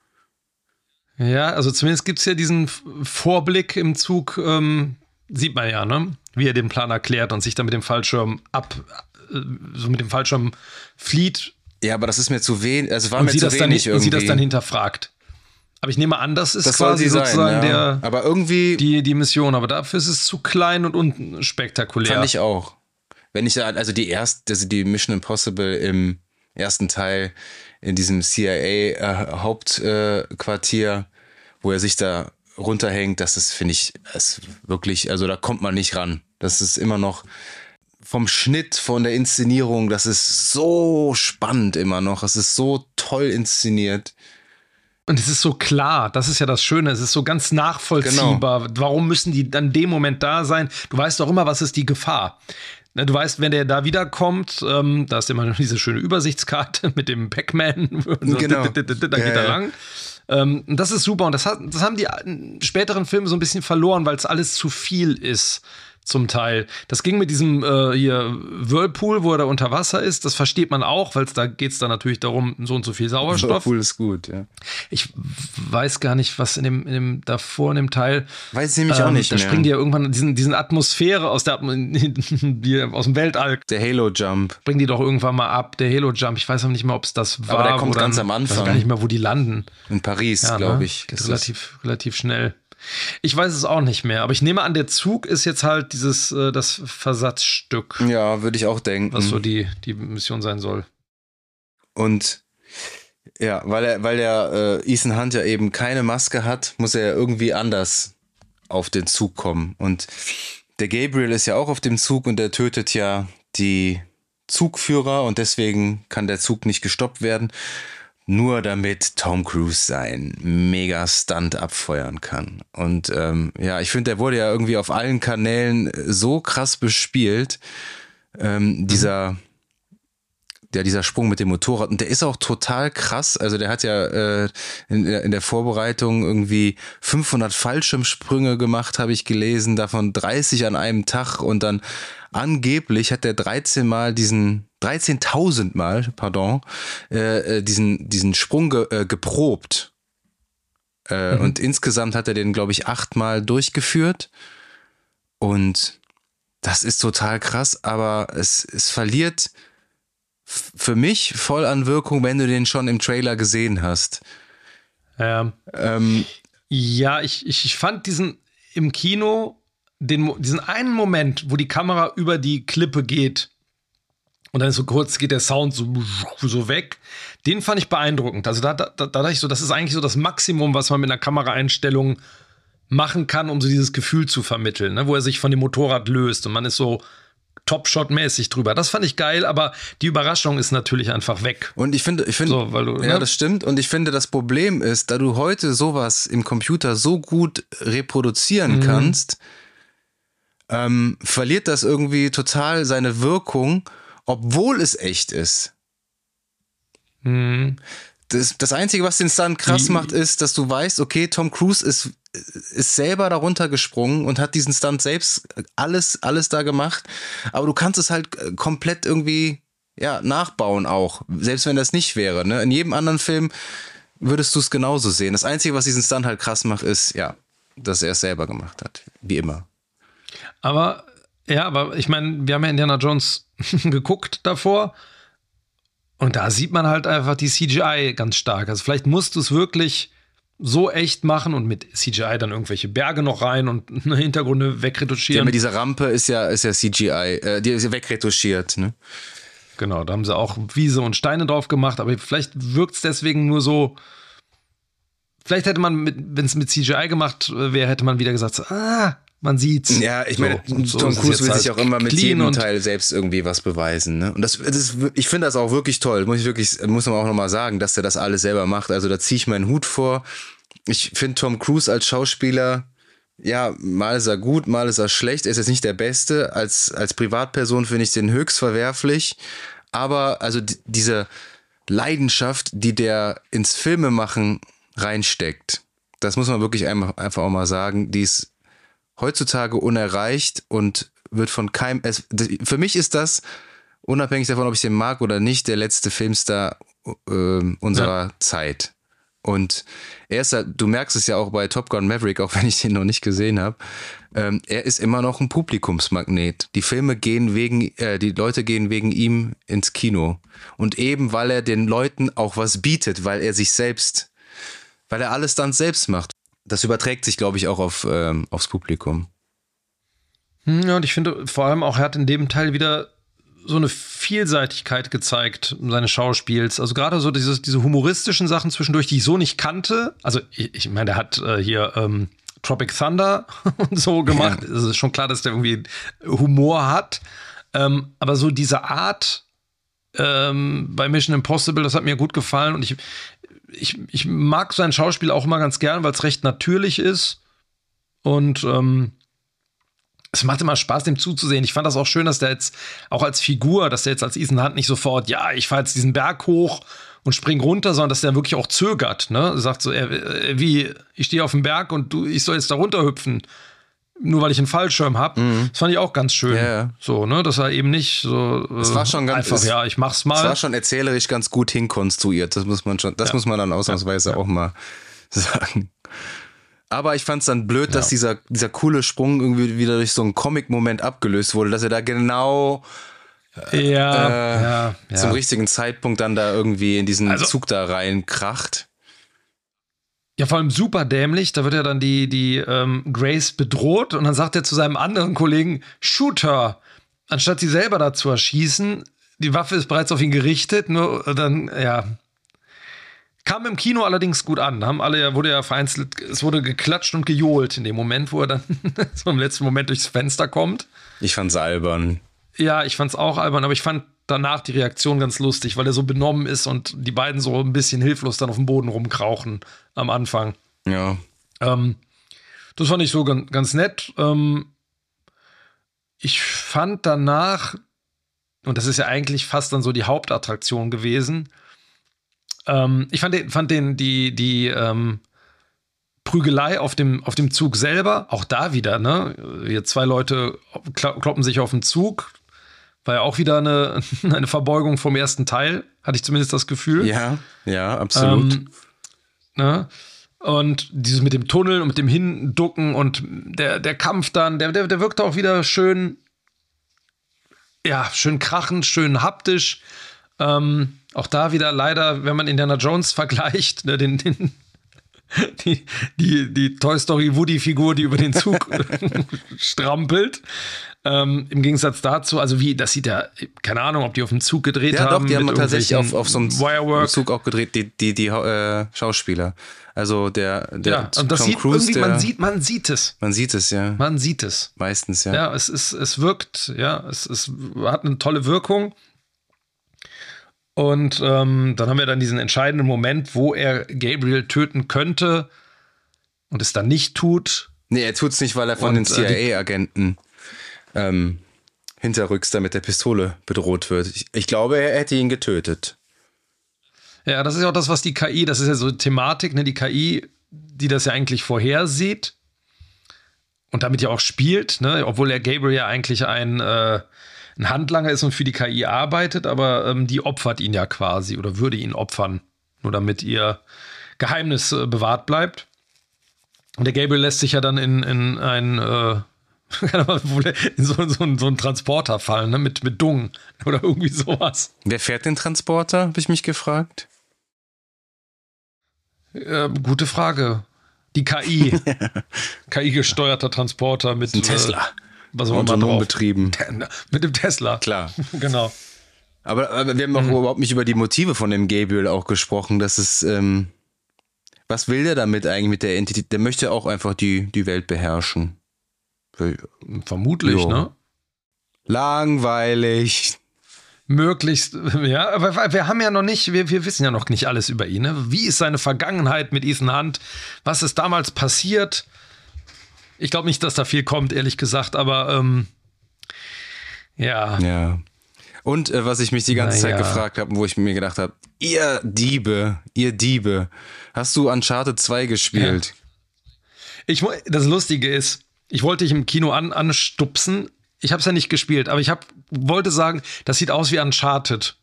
Ja, also zumindest gibt es ja diesen Vorblick im Zug, ähm, sieht man ja, ne? Wie er den Plan erklärt und sich dann mit dem Fallschirm ab, äh, so mit dem Fallschirm flieht ja, aber das ist mir zu wenig, also war und mir zu wenig dann, irgendwie. Und sie das dann hinterfragt. Aber ich nehme an, das ist das quasi sozusagen sein, ja. der, aber irgendwie die, die Mission. Aber dafür ist es zu klein und unspektakulär. Fand ich auch. Wenn ich also die erste, also die Mission Impossible im ersten Teil in diesem CIA-Hauptquartier, äh, äh, wo er sich da runterhängt, das ist, finde ich, ist wirklich, also da kommt man nicht ran. Das ist immer noch vom Schnitt, von der Inszenierung, das ist so spannend immer noch. Es ist so toll inszeniert. Und es ist so klar, das ist ja das Schöne, es ist so ganz nachvollziehbar. Genau. Warum müssen die dann dem Moment da sein? Du weißt doch immer, was ist die Gefahr. Ne, du weißt, wenn der da wiederkommt, ähm, da ist immer diese schöne Übersichtskarte mit dem Pac-Man. Genau. Da geht ja, er lang. Ähm, das ist super und das, hat, das haben die späteren Filme so ein bisschen verloren, weil es alles zu viel ist zum Teil. Das ging mit diesem äh, hier Whirlpool, wo er da unter Wasser ist. Das versteht man auch, weil es da geht es dann natürlich darum, so und so viel Sauerstoff. Whirlpool ist gut, ja. Ich weiß gar nicht, was in dem, in dem davor in dem Teil. Weiß ich nämlich ähm, auch nicht. Da mehr. springen die ja irgendwann diesen, diesen Atmosphäre aus der die, aus dem Weltall. Der Halo Jump. Bringen die doch irgendwann mal ab. Der Halo Jump. Ich weiß auch nicht mehr, ob es das war. Aber der kommt ganz am Anfang. Ich weiß gar nicht mehr, wo die landen. In Paris, ja, glaube ne? ich. relativ, relativ schnell. Ich weiß es auch nicht mehr, aber ich nehme an, der Zug ist jetzt halt dieses, äh, das Versatzstück. Ja, würde ich auch denken. Was so die, die Mission sein soll. Und ja, weil er, weil der äh, Ethan Hunt ja eben keine Maske hat, muss er ja irgendwie anders auf den Zug kommen. Und der Gabriel ist ja auch auf dem Zug und der tötet ja die Zugführer und deswegen kann der Zug nicht gestoppt werden nur damit Tom Cruise sein Mega-Stunt abfeuern kann. Und ähm, ja, ich finde, der wurde ja irgendwie auf allen Kanälen so krass bespielt. Ähm, mhm. Dieser, der, dieser Sprung mit dem Motorrad. Und der ist auch total krass. Also der hat ja äh, in, in der Vorbereitung irgendwie 500 Fallschirmsprünge gemacht, habe ich gelesen, davon 30 an einem Tag. Und dann angeblich hat der 13 Mal diesen 13.000 Mal, pardon, äh, äh, diesen, diesen Sprung ge, äh, geprobt. Äh, mhm. Und insgesamt hat er den, glaube ich, achtmal durchgeführt. Und das ist total krass, aber es, es verliert für mich voll an Wirkung, wenn du den schon im Trailer gesehen hast. Ja, ähm, ja ich, ich fand diesen im Kino, den, diesen einen Moment, wo die Kamera über die Klippe geht, und dann ist so kurz geht der Sound so, so weg. Den fand ich beeindruckend. Also da, da, da dachte ich so, das ist eigentlich so das Maximum, was man mit einer Kameraeinstellung machen kann, um so dieses Gefühl zu vermitteln, ne? wo er sich von dem Motorrad löst und man ist so Top-Shot-mäßig drüber. Das fand ich geil, aber die Überraschung ist natürlich einfach weg. Und ich finde, ich finde, so, ja, ne? das stimmt. Und ich finde, das Problem ist, da du heute sowas im Computer so gut reproduzieren mhm. kannst, ähm, verliert das irgendwie total seine Wirkung, obwohl es echt ist. Mhm. Das, das Einzige, was den Stunt krass macht, ist, dass du weißt, okay, Tom Cruise ist, ist selber darunter gesprungen und hat diesen Stunt selbst alles, alles da gemacht. Aber du kannst es halt äh, komplett irgendwie ja, nachbauen auch, selbst wenn das nicht wäre. Ne? In jedem anderen Film würdest du es genauso sehen. Das Einzige, was diesen Stunt halt krass macht, ist, ja, dass er es selber gemacht hat. Wie immer. Aber, ja, aber ich meine, wir haben ja Indiana Jones geguckt davor. Und da sieht man halt einfach die CGI ganz stark. Also vielleicht musst du es wirklich so echt machen und mit CGI dann irgendwelche Berge noch rein und Hintergründe Ja, wegretuschieren. mit dieser Rampe ist ja, ist ja CGI, äh, die ist ja wegretuschiert. Ne? Genau, da haben sie auch Wiese und Steine drauf gemacht, aber vielleicht wirkt es deswegen nur so. Vielleicht hätte man, wenn es mit CGI gemacht wäre, hätte man wieder gesagt, ah, man sieht's. Ja, ich meine, so Tom Cruise will sich halt auch immer mit jedem Teil selbst irgendwie was beweisen. Ne? Und das, das ich finde das auch wirklich toll. Muss ich wirklich, muss man auch nochmal sagen, dass er das alles selber macht. Also da ziehe ich meinen Hut vor. Ich finde Tom Cruise als Schauspieler, ja, mal ist er gut, mal ist er schlecht. Er ist jetzt nicht der Beste. Als, als Privatperson finde ich den höchst verwerflich. Aber also die, diese Leidenschaft, die der ins Filmemachen reinsteckt, das muss man wirklich einfach, einfach auch mal sagen, die ist heutzutage unerreicht und wird von keinem. Es, für mich ist das, unabhängig davon, ob ich den mag oder nicht, der letzte Filmstar äh, unserer Zeit. Und er ist, du merkst es ja auch bei Top Gun Maverick, auch wenn ich den noch nicht gesehen habe, ähm, er ist immer noch ein Publikumsmagnet. Die Filme gehen wegen, äh, die Leute gehen wegen ihm ins Kino. Und eben, weil er den Leuten auch was bietet, weil er sich selbst, weil er alles dann selbst macht. Das überträgt sich, glaube ich, auch auf, ähm, aufs Publikum. Hm, Ja, und ich finde vor allem auch, er hat in dem Teil wieder so eine Vielseitigkeit gezeigt, seines Schauspiels. Also gerade so dieses, diese humoristischen Sachen zwischendurch, die ich so nicht kannte. Also ich, ich meine, der hat äh, hier ähm, Tropic Thunder und so gemacht. Es ist schon klar, dass der irgendwie Humor hat. Ähm, aber so diese Art ähm, bei Mission Impossible, das hat mir gut gefallen. Und ich, ich, ich mag sein Schauspiel auch immer ganz gern, weil es recht natürlich ist. Und ähm, es macht immer Spaß, dem zuzusehen. Ich fand das auch schön, dass der jetzt auch als Figur, dass der jetzt als Ethan Hunt nicht sofort, ja, ich fahre jetzt diesen Berg hoch und spring runter, sondern dass der wirklich auch zögert. Ne? Sagt so, er, wie, ich stehe auf dem Berg und du, ich soll jetzt da runterhüpfen. Nur weil ich einen Fallschirm habe. Das fand ich auch ganz schön. Mhm. Ja, ja. So, ne, dass er eben nicht so. Es war schon ganz- einfach, es- ja, ich mach's Es mal. war schon erzählerisch ganz gut hinkonstruiert. Das muss man schon, das muss man dann ausnahmsweise auch mal sagen. Aber ich fand es dann blöd, dass Ja. dieser, dieser coole Sprung irgendwie wieder durch so einen Comic-Moment abgelöst wurde, dass er da genau ja, äh, ja, ja. zum richtigen Zeitpunkt dann da irgendwie in diesen Also- Zug da reinkracht. Ja, vor allem super dämlich. Da wird ja dann die, die ähm, Grace bedroht und dann sagt er zu seinem anderen Kollegen, shoot her. Anstatt sie selber da zu erschießen, die Waffe ist bereits auf ihn gerichtet, nur dann, ja. Kam im Kino allerdings gut an. Haben alle, ja- wurde ja vereinzelt, es wurde geklatscht und gejohlt in dem Moment, wo er dann so im letzten Moment durchs Fenster kommt. Ich fand's albern. Ja, ich fand's auch albern, aber ich fand danach die Reaktion ganz lustig, weil er so benommen ist und die beiden so ein bisschen hilflos dann auf dem Boden rumkrauchen am Anfang. Ja. Ähm, das fand ich so ganz, ganz nett. Ähm, ich fand danach, und das ist ja eigentlich fast dann so die Hauptattraktion gewesen, ähm, ich fand den, fand den die, die ähm, Prügelei auf dem, auf dem Zug selber, auch da wieder, ne? Hier zwei Leute kloppen sich auf den Zug. War ja auch wieder eine, eine Verbeugung vom ersten Teil, hatte ich zumindest das Gefühl. Ja, ja, absolut. Ähm, ne? Und dieses mit dem Tunnel und mit dem Hinducken und der, der Kampf dann, der, der, der wirkte auch wieder schön, ja, schön krachend, schön haptisch. Ähm, auch da wieder leider, wenn man Indiana Jones vergleicht, ne, den, den, die, die, die Toy Story Woody-Figur, die über den Zug strampelt. Ähm, Im Gegensatz dazu, also wie, das sieht ja, keine Ahnung, ob die auf dem Zug gedreht ja, haben. doch, die haben tatsächlich auf, auf so einem Wirework. Zug auch gedreht, die, die, die äh, Schauspieler. Also der, der Ja, und das Tom sieht Cruise, irgendwie, der, man sieht, man sieht es. man sieht es, ja. Man sieht es. Meistens, ja. Ja, es ist, es wirkt, ja, es, es hat eine tolle Wirkung. Und ähm, dann haben wir dann diesen entscheidenden Moment, wo er Gabriel töten könnte und es dann nicht tut. Nee, er tut's nicht, weil er von Und, den äh, CIA-Agenten ähm, hinterrücks da mit der Pistole bedroht wird. Ich, ich glaube, er hätte ihn getötet. Ja, das ist ja auch das, was die KI, das ist ja so Thematik, ne? Die KI, die das ja eigentlich vorhersieht und damit ja auch spielt, ne? Obwohl der Gabriel ja eigentlich ein, äh, ein Handlanger ist und für die KI arbeitet, aber ähm, die opfert ihn ja quasi oder würde ihn opfern, nur damit ihr Geheimnis äh, bewahrt bleibt. Und der Gabriel lässt sich ja dann in, in ein äh, in so, so, so einen Transporter fallen, ne? mit, mit Dung oder irgendwie sowas. Wer fährt den Transporter, habe ich mich gefragt. Äh, gute Frage. Die KI. KI-gesteuerter Transporter mit ein Tesla. Äh, was auch immer betrieben. Mit dem Tesla. Klar. genau. Aber, aber, wir haben auch mhm. überhaupt nicht über die Motive von dem Gabriel auch gesprochen. Das ist, ähm, was will der damit eigentlich mit der Entität? Der möchte auch einfach die, die Welt beherrschen. Vermutlich, jo. ne? Langweilig. Möglichst, ja, aber wir haben ja noch nicht, wir, wir wissen ja noch nicht alles über ihn. Ne? Wie ist seine Vergangenheit mit Ethan Hunt? Was ist damals passiert? Ich glaube nicht, dass da viel kommt, ehrlich gesagt, aber ähm, ja. Ja. Und äh, was ich mich die ganze naja. Zeit gefragt habe, wo ich mir gedacht habe, ihr Diebe, ihr Diebe, hast du Uncharted 2 gespielt? Ja. Ich, das Lustige ist, ich wollte dich im Kino an, anstupsen. Ich habe es ja nicht gespielt, aber ich hab, wollte sagen, das sieht aus wie Uncharted.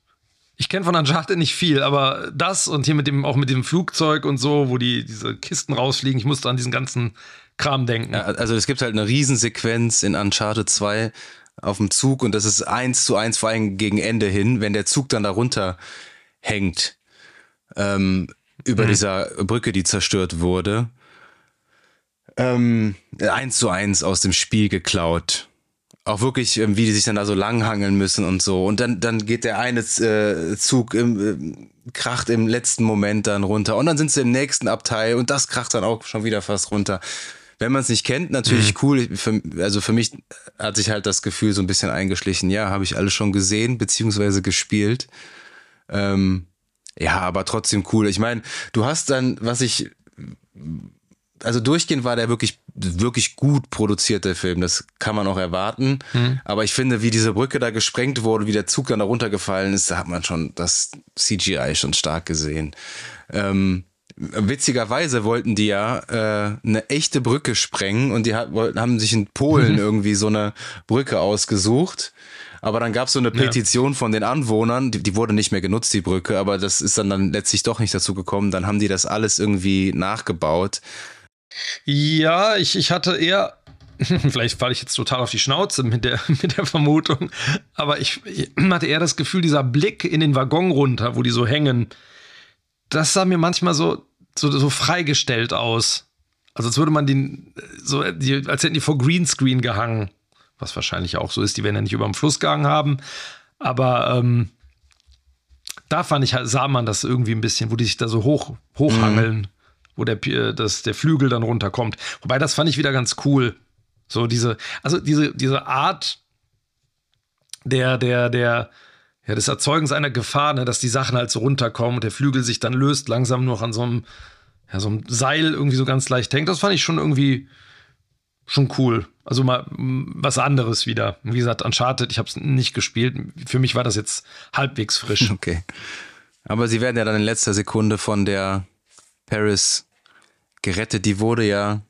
Ich kenne von Uncharted nicht viel, aber das und hier mit dem, auch mit dem Flugzeug und so, wo die diese Kisten rausfliegen, ich musste an diesen ganzen Kram denken. Ja, also es gibt halt eine Riesensequenz in Uncharted 2 auf dem Zug und das ist eins zu eins vor allem gegen Ende hin, wenn der Zug dann darunter hängt, ähm, über mhm. dieser Brücke, die zerstört wurde ähm, eins zu eins aus dem Spiel geklaut. Auch wirklich, ähm, wie die sich dann da so langhangeln müssen und so. Und dann, dann geht der eine äh, Zug im, äh, kracht im letzten Moment dann runter. Und dann sind sie im nächsten Abteil und das kracht dann auch schon wieder fast runter. Wenn man es nicht kennt, natürlich mhm. cool. Für, also für mich hat sich halt das Gefühl so ein bisschen eingeschlichen. Ja, habe ich alles schon gesehen, beziehungsweise gespielt. Ähm, ja, aber trotzdem cool. Ich meine, du hast dann, was ich also durchgehend war der wirklich, wirklich gut produzierte Film. Das kann man auch erwarten. Mhm. Aber ich finde, wie diese Brücke da gesprengt wurde, wie der Zug dann da runtergefallen ist, da hat man schon das CGI schon stark gesehen. Ähm, witzigerweise wollten die ja äh, eine echte Brücke sprengen und die hat, haben sich in Polen irgendwie so eine Brücke ausgesucht. Aber dann gab es so eine Petition ja. von den Anwohnern, die, die, wurde nicht mehr genutzt, die Brücke, aber das ist dann, dann letztlich doch nicht dazu gekommen. Dann haben die das alles irgendwie nachgebaut. Ja, ich, ich hatte eher, vielleicht falle ich jetzt total auf die Schnauze mit der, mit der Vermutung, aber ich, ich hatte eher das Gefühl, dieser Blick in den Waggon runter, wo die so hängen, das sah mir manchmal so, so, so freigestellt aus. Also als würde man den, so, die, als hätten die vor Greenscreen gehangen. Was wahrscheinlich auch so ist, die werden ja nicht über dem Fluss gehangen haben. Aber ähm, da fand ich, sah man das irgendwie ein bisschen, wo die sich da so hoch, hochhangeln. Mhm wo der, das, der Flügel dann runterkommt. Wobei, das fand ich wieder ganz cool. So diese, also diese, diese Art der, der, der, ja, des Erzeugens einer Gefahr, ne, dass die Sachen halt so runterkommen und der Flügel sich dann löst, langsam noch an so einem, ja, so einem Seil irgendwie so ganz leicht hängt. Das fand ich schon irgendwie schon cool. Also mal was anderes wieder. Wie gesagt, Uncharted, ich habe es nicht gespielt. Für mich war das jetzt halbwegs frisch. Okay. Aber sie werden ja dann in letzter Sekunde von der Paris gerettet. Die wurde ja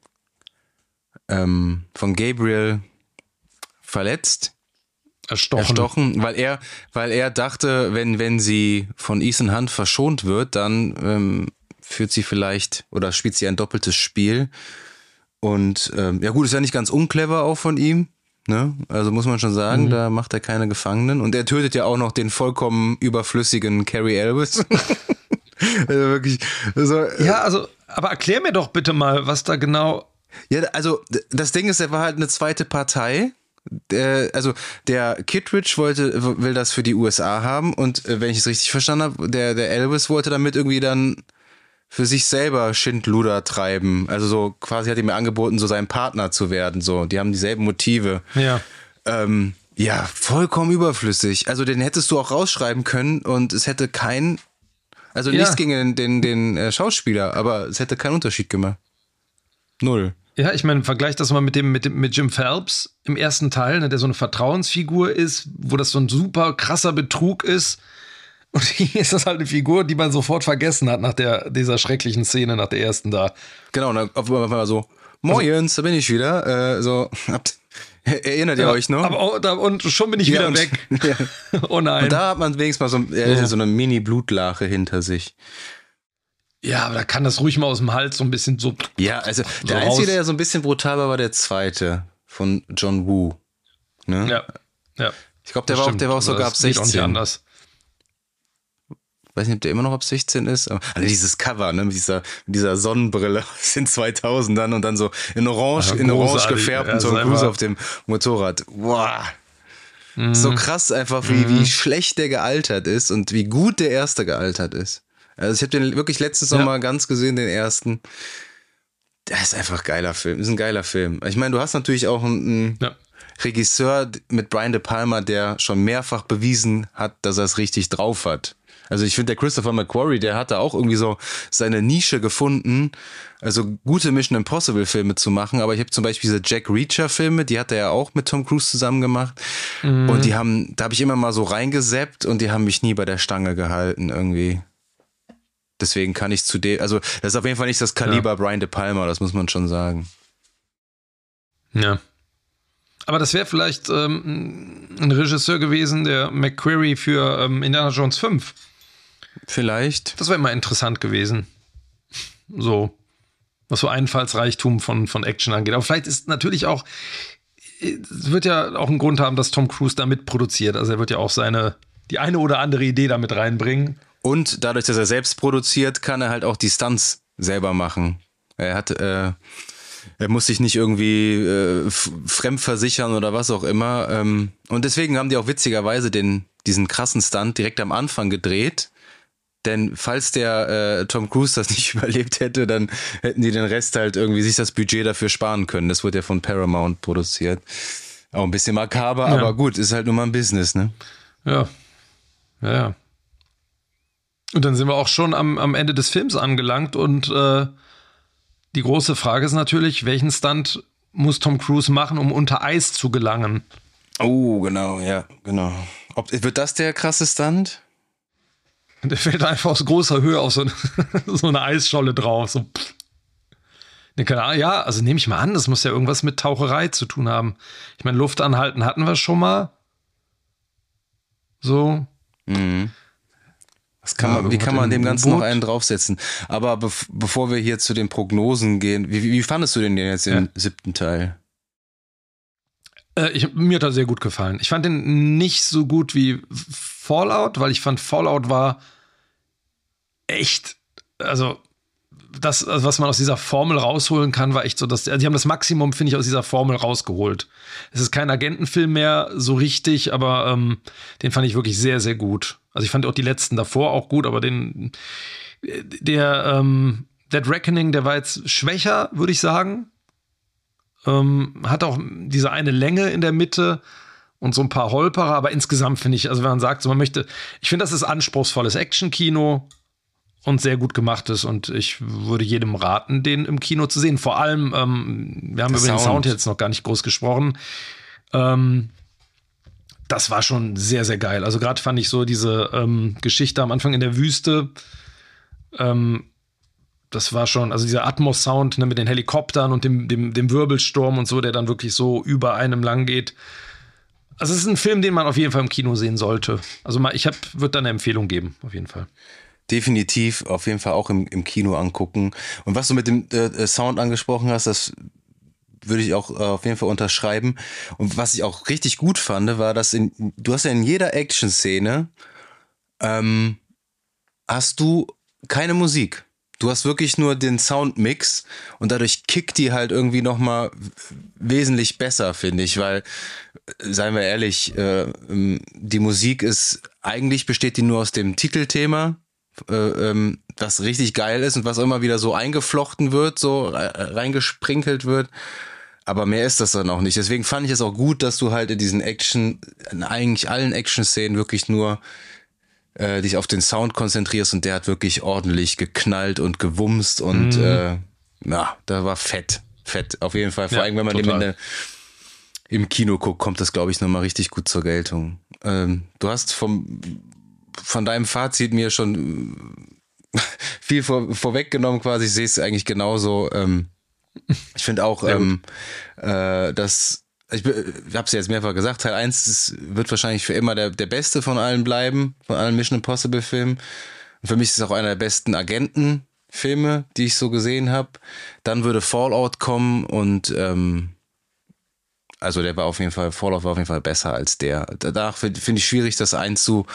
ähm, von Gabriel verletzt. Erstochen. Erstochen, weil er, weil er dachte, wenn, wenn sie von Ethan Hunt verschont wird, dann ähm, führt sie vielleicht oder spielt sie ein doppeltes Spiel. Und ähm, ja gut, ist ja nicht ganz unclever auch von ihm. Ne? Also muss man schon sagen, mhm. da macht er keine Gefangenen. Und er tötet ja auch noch den vollkommen überflüssigen Carrie Elvis. also wirklich. Also, ja, also, aber erklär mir doch bitte mal, was da genau. Ja, also das Ding ist, er war halt eine zweite Partei. Der, also der Kittridge wollte, will das für die USA haben und äh, wenn ich es richtig verstanden habe, der, der Elvis wollte damit irgendwie dann für sich selber Schindluder treiben. Also so quasi hat ihm angeboten, so sein Partner zu werden. So, die haben dieselben Motive. Ja. Ähm, ja, vollkommen überflüssig. Also den hättest du auch rausschreiben können und es hätte kein also ja. nichts gegen den, den, den äh, Schauspieler, aber es hätte keinen Unterschied gemacht. Null. Ja, ich meine, vergleich das mal mit dem, mit dem, mit Jim Phelps im ersten Teil, ne, der so eine Vertrauensfigur ist, wo das so ein super krasser Betrug ist. Und hier ist das halt eine Figur, die man sofort vergessen hat nach der, dieser schrecklichen Szene, nach der ersten da. Genau, und dann auf einmal so, Moins, da bin ich wieder. Äh, so, habt, erinnert ihr Ja, euch noch? Aber, da, und schon bin ich Ja, wieder und- weg. Ja. Oh nein. Und da hat man wenigstens mal so, äh, so eine Mini-Blutlache hinter sich. ja, aber da kann das ruhig mal aus dem Hals so ein bisschen so. Ja, also So der raus. Einzige, der ja so ein bisschen brutal war, war der zweite von John Woo. Ne? Ja. Ja. Ich glaube, der, war auch- der war auch sogar ab das geht auch nicht 16. anders. Weiß nicht, ob der immer noch ab 16 ist. Aber, also dieses Cover, ne, mit dieser, mit dieser Sonnenbrille aus den 2000ern und dann so in orange, Ja, in orange gefärbt und Tom ist Cruise auf dem Motorrad. Wow. Mhm. So krass einfach, wie, wie schlecht der gealtert ist und wie gut der erste gealtert ist. Also ich habe den wirklich letztes Ja. ganz gesehen, den ersten. Der ist einfach ein geiler Film. Ist ein geiler Film. Ich meine, du hast natürlich auch einen, einen Ja. Regisseur mit Brian De Palma, der schon mehrfach bewiesen hat, dass er es richtig drauf hat. Also ich finde, der Christopher McQuarrie, der hat da auch irgendwie so seine Nische gefunden, also gute Mission Impossible Filme zu machen. Aber ich habe zum Beispiel diese Jack Reacher Filme, die hat er ja auch mit Tom Cruise zusammen gemacht. Und die haben, da habe ich immer mal so reingeseppt und die haben mich nie bei der Stange gehalten irgendwie. Deswegen kann ich zu dem, also das ist auf jeden Fall nicht das Kaliber Brian De Palma, das muss man schon sagen. Ja. Aber das wäre vielleicht ähm, ein Regisseur gewesen, der McQuarrie für ähm, Indiana Jones 5. Vielleicht. Das wäre mal interessant gewesen. So, was so Einfallsreichtum von, von Action angeht. Aber vielleicht ist natürlich auch, es wird ja auch einen Grund haben, dass Tom Cruise da mitproduziert. Also er wird ja auch seine, die eine oder andere Idee damit reinbringen. Und dadurch, dass er selbst produziert, kann er halt auch die Stunts selber machen. Er hat, äh, er muss sich nicht irgendwie äh, fremdversichern oder was auch immer. Ähm, und deswegen haben die auch witzigerweise den, diesen krassen Stunt direkt am Anfang gedreht. Denn falls der äh, Tom Cruise das nicht überlebt hätte, dann hätten die den Rest halt irgendwie sich das Budget dafür sparen können. Das wurde ja von Paramount produziert. Auch ein bisschen makaber, Ja. aber gut, ist halt nur mal ein Business, ne? Ja. Ja, ja. Und dann sind wir auch schon am, am Ende des Films angelangt und äh, die große Frage ist natürlich, welchen Stunt muss Tom Cruise machen, um unter Eis zu gelangen? Oh, genau, ja, genau. Ob, wird das der krasse Stunt? Und der fällt einfach aus großer Höhe auf so eine, so eine Eisscholle drauf. So. pff. Ne, keine Ahnung, ja, also nehme ich mal an, das muss ja irgendwas mit Taucherei zu tun haben. Ich meine, Luft anhalten hatten wir schon mal. So. Was kann Ja, man, wie kann man im dem Ganzen noch U-Boot? einen draufsetzen? Aber bev bevor wir hier zu den Prognosen gehen, wie, wie fandest du den denn jetzt im Ja. siebten Teil? Äh, ich, mir hat er sehr gut gefallen. Ich fand den nicht so gut wie Fallout, weil ich fand, Fallout war echt, also das, also was man aus dieser Formel rausholen kann, war echt so, dass also die haben das Maximum, finde ich, aus dieser Formel rausgeholt. Es ist kein Agentenfilm mehr so richtig, aber ähm, den fand ich wirklich sehr, sehr gut. Also ich fand auch die letzten davor auch gut, aber den, der ähm, Dead Reckoning, der war jetzt schwächer, würde ich sagen. Ähm, hat auch diese eine Länge in der Mitte und so ein paar Holperer, aber insgesamt finde ich, also wenn man sagt, so man möchte, ich finde, das ist anspruchsvolles Actionkino und sehr gut gemachtes und ich würde jedem raten, den im Kino zu sehen. Vor allem, ähm, wir haben Der über den Sound. Sound jetzt noch gar nicht groß gesprochen. Ähm, das war schon sehr, sehr geil. Also gerade fand ich so diese ähm, Geschichte am Anfang in der Wüste, ähm, das war schon, also dieser Atmos-Sound ne, mit den Helikoptern und dem, dem, dem Wirbelsturm und so, der dann wirklich so über einem lang geht. Also es ist ein Film, den man auf jeden Fall im Kino sehen sollte. Also mal, ich würde da eine Empfehlung geben, auf jeden Fall. Definitiv, auf jeden Fall auch im, im Kino angucken. Und was du mit dem äh, Sound angesprochen hast, das würde ich auch äh, auf jeden Fall unterschreiben. Und was ich auch richtig gut fand, war, dass in, du hast ja in jeder Action-Szene ähm, hast du keine Musik. Du hast wirklich nur den Soundmix und dadurch kickt die halt irgendwie noch mal wesentlich besser, finde ich, weil, äh, seien wir ehrlich, äh, ähm, die Musik ist, eigentlich besteht die nur aus dem Titelthema, äh, ähm, was richtig geil ist und was immer wieder so eingeflochten wird, so re- reingesprinkelt wird. Aber mehr ist das dann auch nicht. Deswegen fand ich es auch gut, dass du halt in diesen Action, in eigentlich allen Action-Szenen wirklich nur äh, dich auf den Sound konzentrierst und der hat wirklich ordentlich geknallt und gewumst und äh, ja, da war fett. fett. Auf jeden Fall. Vor Ja, allem, wenn man den total. in der, im Kino guckt, kommt das, glaube ich, nochmal richtig gut zur Geltung. Ähm, du hast vom, von deinem Fazit mir schon äh, viel vor, vorweggenommen quasi. Ich sehe es eigentlich genauso. Ähm, ich finde auch, ähm, äh, dass ich, ich habe es ja jetzt mehrfach gesagt, Teil 1 ist, wird wahrscheinlich für immer der, der beste von allen bleiben, von allen Mission Impossible Filmen. Und für mich ist es auch einer der besten Agentenfilme, die ich so gesehen habe. Dann würde Fallout kommen und ähm, also der war auf jeden Fall, Fallout war auf jeden Fall besser als der. Danach finde find ich schwierig, das einzu,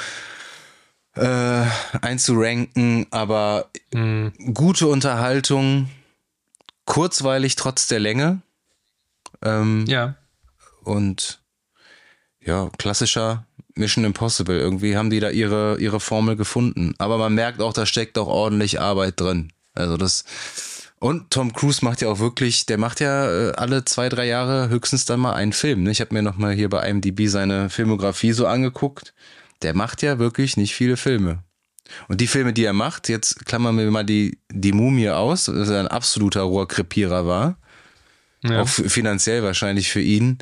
äh, einzuranken, aber Mhm. gute Unterhaltung, kurzweilig trotz der Länge. Ähm, Ja. und ja, klassischer Mission Impossible. Irgendwie haben die da ihre, ihre Formel gefunden. Aber man merkt auch, da steckt auch ordentlich Arbeit drin. Also das. Und Tom Cruise macht ja auch wirklich, der macht ja äh, alle zwei, drei Jahre höchstens dann mal einen Film. Ne? Ich habe mir nochmal hier bei IMDb seine Filmografie so angeguckt. Der macht ja wirklich nicht viele Filme. Und die Filme, die er macht, jetzt klammern wir mal die, die Mumie aus, dass er ein absoluter Rohrkrepierer war. ja. Auch finanziell wahrscheinlich für ihn.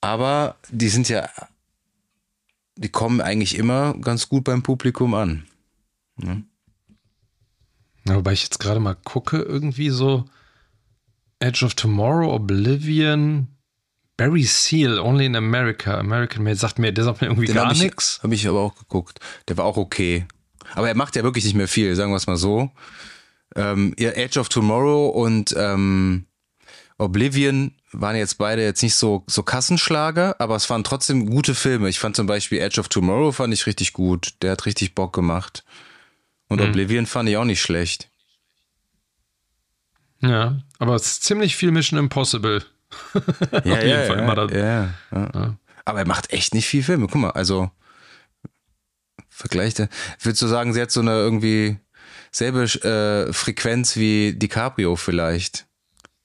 Aber die sind ja, die kommen eigentlich immer ganz gut beim Publikum an. Ja, wobei ich jetzt gerade mal gucke, irgendwie so Edge of Tomorrow, Oblivion, Barry Seal, Only in America, American Made, sagt mir, der sagt mir irgendwie Den gar habe ich, nichts. hab ich aber auch geguckt. Der war auch okay. Aber er macht ja wirklich nicht mehr viel, sagen wir es mal so. Ähm, ja, Edge of Tomorrow und ähm, Oblivion waren jetzt beide jetzt nicht so, so Kassenschlager, aber es waren trotzdem gute Filme. Ich fand zum Beispiel Edge of Tomorrow fand ich richtig gut. Der hat richtig Bock gemacht. Und Mhm. Oblivion fand ich auch nicht schlecht. Ja, aber es ist ziemlich viel Mission Impossible. Ja, Auf jeden Fall immer da. ja, ja. Ja. Aber er macht echt nicht viel Filme. Guck mal, also Vergleich, würdest du sagen, sie hat so eine irgendwie selbe äh, Frequenz wie DiCaprio vielleicht?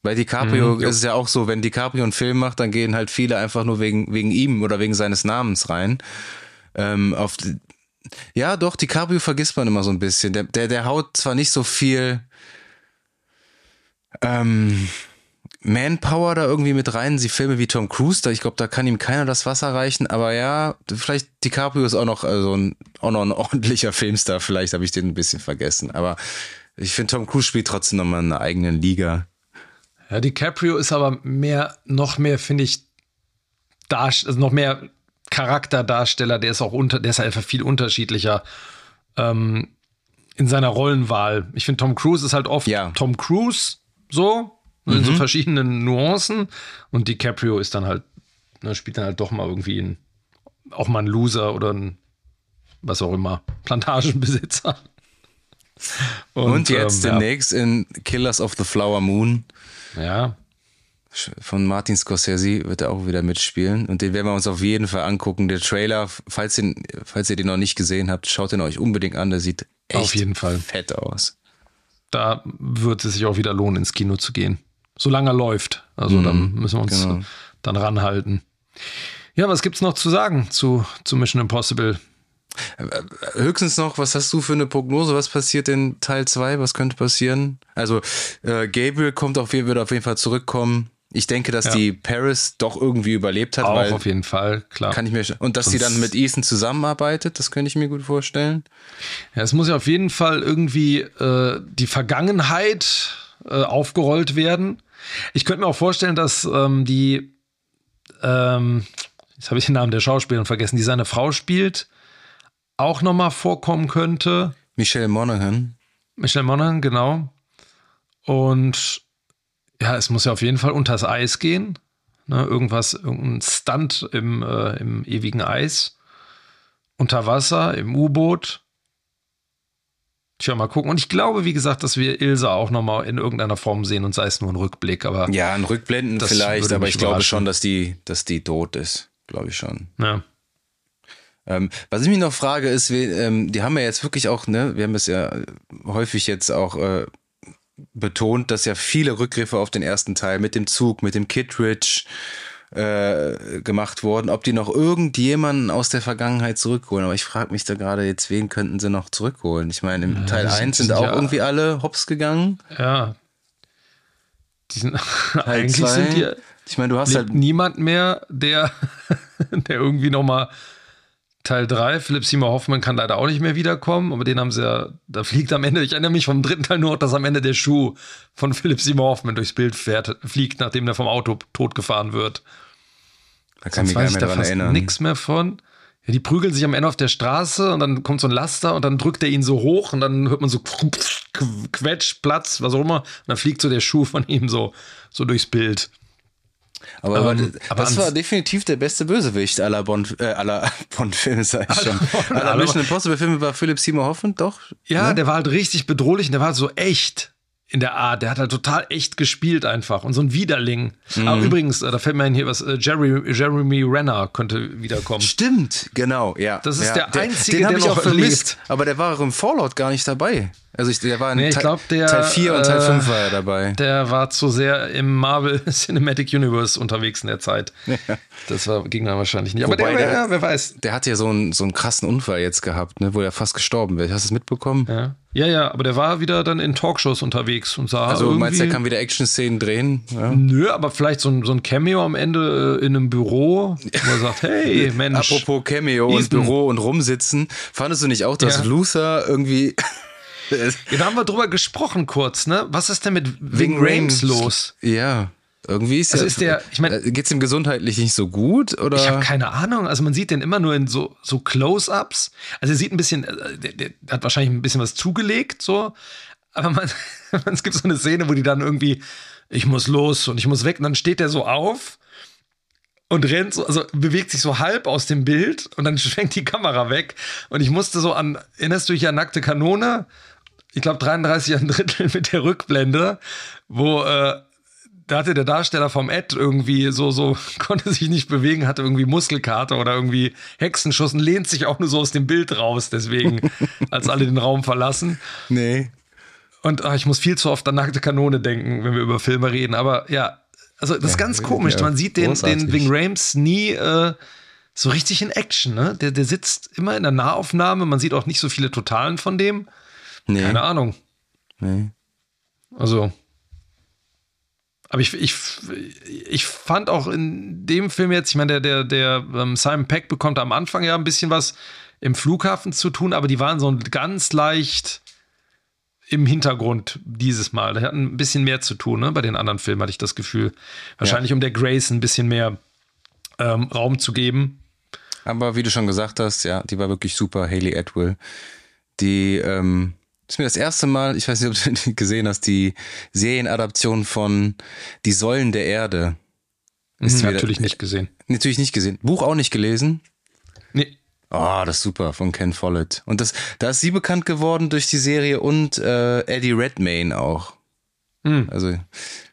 Bei DiCaprio Mhm, ja. ist es ja auch so, wenn DiCaprio einen Film macht, dann gehen halt viele einfach nur wegen, wegen ihm oder wegen seines Namens rein. Ähm, auf, ja, doch, DiCaprio vergisst man immer so ein bisschen. Der, der, der haut zwar nicht so viel ähm, Manpower da irgendwie mit rein, sie Filme wie Tom Cruise, da ich glaube, da kann ihm keiner das Wasser reichen, aber ja, vielleicht DiCaprio ist auch noch also ein, auch noch ein ordentlicher Filmstar, vielleicht habe ich den ein bisschen vergessen, aber ich finde Tom Cruise spielt trotzdem nochmal in einer eigenen Liga. Ja, DiCaprio ist aber mehr, noch mehr, finde ich, Darst also noch mehr Charakterdarsteller, der ist auch unter, der ist einfach viel unterschiedlicher ähm, in seiner Rollenwahl. Ich finde, Tom Cruise ist halt oft Ja. Tom Cruise so, in so verschiedenen Nuancen. Und DiCaprio ist dann halt, ne, spielt dann halt doch mal irgendwie ein, auch mal ein Loser oder ein, was auch immer, Plantagenbesitzer. Und, jetzt ähm, demnächst in Killers of the Flower Moon Ja, ja, von Martin Scorsese wird er auch wieder mitspielen und den werden wir uns auf jeden Fall angucken. Der Trailer, falls, den, falls ihr den noch nicht gesehen habt, schaut den euch unbedingt an, der sieht echt Auf jeden Fall. fett aus. da wird es sich auch wieder lohnen, ins Kino zu gehen. Solange er läuft. Also dann müssen wir uns genau. dann ranhalten. Ja, was gibt's noch zu sagen zu, zu Mission Impossible? Höchstens noch, was hast du für eine Prognose? Was passiert in Teil 2? Was könnte passieren? Also, äh, Gabriel kommt auf jeden, wird auf jeden Fall zurückkommen. Ich denke, dass Ja. die Paris doch irgendwie überlebt hat, Auch auf jeden Fall, klar. kann ich mir und dass sie dann mit Ethan zusammenarbeitet, das könnte ich mir gut vorstellen. Ja, es muss ja auf jeden Fall irgendwie äh, die Vergangenheit äh, aufgerollt werden. Ich könnte mir auch vorstellen, dass ähm, die, ähm, jetzt habe ich den Namen der Schauspielerin vergessen, die seine Frau spielt, auch nochmal vorkommen könnte. Michelle Monaghan. Michelle Monaghan, genau. Und ja, es muss ja auf jeden Fall unters Eis gehen. Ne, irgendwas, irgendein Stunt im, äh, im ewigen Eis. Unter Wasser, im U-Boot. Tja, mal gucken. Und ich glaube, wie gesagt, dass wir Ilsa auch nochmal in irgendeiner Form sehen und sei es nur ein Rückblick. Aber Ja, ein Rückblenden vielleicht, aber ich glaube schon, dass die, dass die tot ist. Glaube ich schon. ja. Ähm, was ich mich noch frage, ist, wir, ähm, die haben ja jetzt wirklich auch, ne, wir haben es ja häufig jetzt auch äh, betont, dass ja viele Rückgriffe auf den ersten Teil mit dem Zug, mit dem Kittridge äh, gemacht wurden, ob die noch irgendjemanden aus der Vergangenheit zurückholen. Aber ich frage mich da gerade jetzt, wen könnten sie noch zurückholen? Ich meine, im Teil die sind- 1 die sind sind auch ja- irgendwie alle hops gegangen. ja. Die sind, eigentlich zwei, sind die. Ich meine, du hast halt niemand mehr, der, der irgendwie noch mal Teil 3, Philipp Seymour Hoffmann kann leider auch nicht mehr wiederkommen, aber den haben sie ja, da fliegt am Ende, ich erinnere mich vom dritten Teil nur noch, dass am Ende der Schuh von Philipp Seymour Hoffmann durchs Bild fährt, fliegt, nachdem der vom Auto totgefahren wird. Da kann Sonst ich mich gar nicht mehr daran erinnern. Nichts mehr von. Ja, die prügeln sich am Ende auf der Straße und dann kommt so ein Laster und dann drückt er ihn so hoch und dann hört man so Quetsch, Platz, was auch immer. Und dann fliegt so der Schuh von ihm so, so durchs Bild. Aber, ähm, aber das war definitiv der beste Bösewicht aller Bond, äh, aller Bond-Filme, sag ich schon. aller Mission Impossible-Filme war Philip Seymour Hoffman, doch? Ja, ne? der war halt richtig bedrohlich und der war halt so echt in der Art. Der hat halt total echt gespielt einfach und so ein Widerling. Mhm. Aber übrigens, äh, da fällt mir ein hier was, äh, Jerry, Jeremy Renner könnte wiederkommen. Stimmt, genau, ja. Das ist ja. der einzige, den, der ich auch vermisst. Lebt. Aber der war auch im Fallout gar nicht dabei. Also ich, der war in nee, Teil, glaub, der, Teil 4 und Teil 5 äh, war er dabei. Der war zu sehr im Marvel Cinematic Universe unterwegs in der Zeit. Ja. Das war, ging dann wahrscheinlich nicht. Aber Wobei der, der, ja, wer weiß. Der hat ja so einen, so einen krassen Unfall jetzt gehabt, ne, wo er fast gestorben wäre. Hast du es mitbekommen? Ja. Ja, ja, aber der war wieder dann in Talkshows unterwegs und sah Also irgendwie, meinst du, er kann wieder Action-Szenen drehen? Ja. Nö, aber vielleicht so ein, so ein Cameo am Ende äh, in einem Büro, wo er sagt, hey, Mensch. Apropos Cameo Ethan. und Büro und rumsitzen. Fandest du nicht auch, dass Luther irgendwie da haben wir drüber gesprochen kurz, ne? Was ist denn mit Wing Rames los? Ja. Irgendwie ist, also ist der, ich meine, äh, geht's ihm gesundheitlich nicht so gut oder? Ich habe keine Ahnung. Also man sieht den immer nur in so so Close-ups. Also er sieht ein bisschen, äh, der, der, hat wahrscheinlich ein bisschen was zugelegt, so. Aber man, es gibt so eine Szene, wo die dann irgendwie, ich muss los und ich muss weg und dann steht der so auf und rennt so, also bewegt sich so halb aus dem Bild und dann schwenkt die Kamera weg und ich musste so an, erinnerst du dich an nackte Kanone? ich glaube, 33 ein Drittel mit der Rückblende, wo äh, da hatte der Darsteller vom Ed irgendwie so, so, konnte sich nicht bewegen, hatte irgendwie Muskelkater oder irgendwie Hexenschuss und lehnt sich auch nur so aus dem Bild raus, deswegen, als alle den Raum verlassen. Nee. Und ach, ich muss viel zu oft an nackte Kanone denken, wenn wir über Filme reden. Aber ja, also das ist ja, ganz komisch. Ja, Man sieht den, den Wing Rames nie äh, so richtig in Action. Ne? Der, der sitzt immer in der Nahaufnahme. Man sieht auch nicht so viele Totalen von dem. Nee. Keine Ahnung. Nee. Also. Aber ich, ich, ich fand auch in dem Film jetzt, ich meine, der, der, der ähm, Simon Peck bekommt am Anfang ja ein bisschen was im Flughafen zu tun, aber die waren so ganz leicht im Hintergrund dieses Mal. Die hatten ein bisschen mehr zu tun, ne? Bei den anderen Filmen hatte ich das Gefühl. Wahrscheinlich, ja. um der Grace ein bisschen mehr ähm, Raum zu geben. Aber wie du schon gesagt hast, ja, die war wirklich super, Haley Atwell. Die, ähm, ist mir das erste Mal, ich weiß nicht, ob du gesehen hast, die Serienadaption von Die Säulen der Erde. Ist mhm, natürlich nicht gesehen. Natürlich nicht gesehen. Buch auch nicht gelesen? Nee. Oh, das ist super, von Ken Follett. Und das, da ist sie bekannt geworden durch die Serie und äh, Eddie Redmayne auch. Mhm. Also,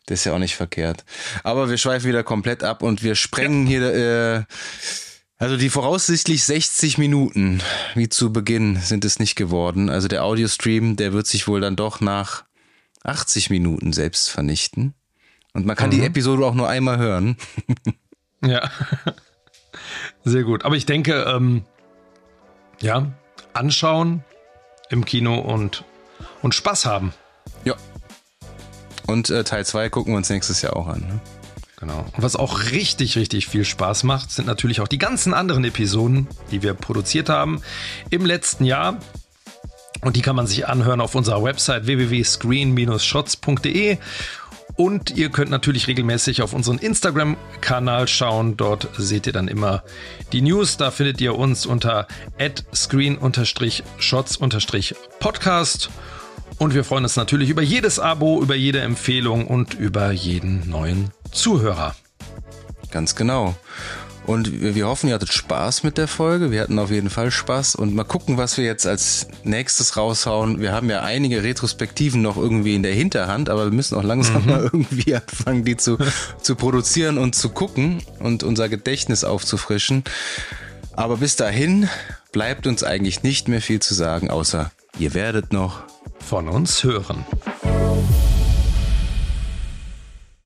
das ist ja auch nicht verkehrt. Aber wir schweifen wieder komplett ab und wir sprengen ja. hier äh, also die voraussichtlich 60 Minuten, wie zu Beginn, sind es nicht geworden. Also der Audiostream, der wird sich wohl dann doch nach 80 Minuten selbst vernichten. Und man kann mhm. die Episode auch nur einmal hören. ja. Sehr gut. Aber ich denke, ähm, ja, anschauen im Kino und, und Spaß haben. Ja. Und äh, Teil 2 gucken wir uns nächstes Jahr auch an. Ne? Genau. Und was auch richtig, richtig viel Spaß macht, sind natürlich auch die ganzen anderen Episoden, die wir produziert haben im letzten Jahr. Und die kann man sich anhören auf unserer Website www.screen-shots.de. Und ihr könnt natürlich regelmäßig auf unseren Instagram-Kanal schauen. Dort seht ihr dann immer die News. Da findet ihr uns unter screen-shots-podcast. Und wir freuen uns natürlich über jedes Abo, über jede Empfehlung und über jeden neuen Zuhörer. Ganz genau. Und wir hoffen, ihr hattet Spaß mit der Folge. Wir hatten auf jeden Fall Spaß. Und mal gucken, was wir jetzt als nächstes raushauen. Wir haben ja einige Retrospektiven noch irgendwie in der Hinterhand, aber wir müssen auch langsam mhm. mal irgendwie anfangen, die zu, zu produzieren und zu gucken und unser Gedächtnis aufzufrischen. Aber bis dahin bleibt uns eigentlich nicht mehr viel zu sagen, außer ihr werdet noch von uns hören.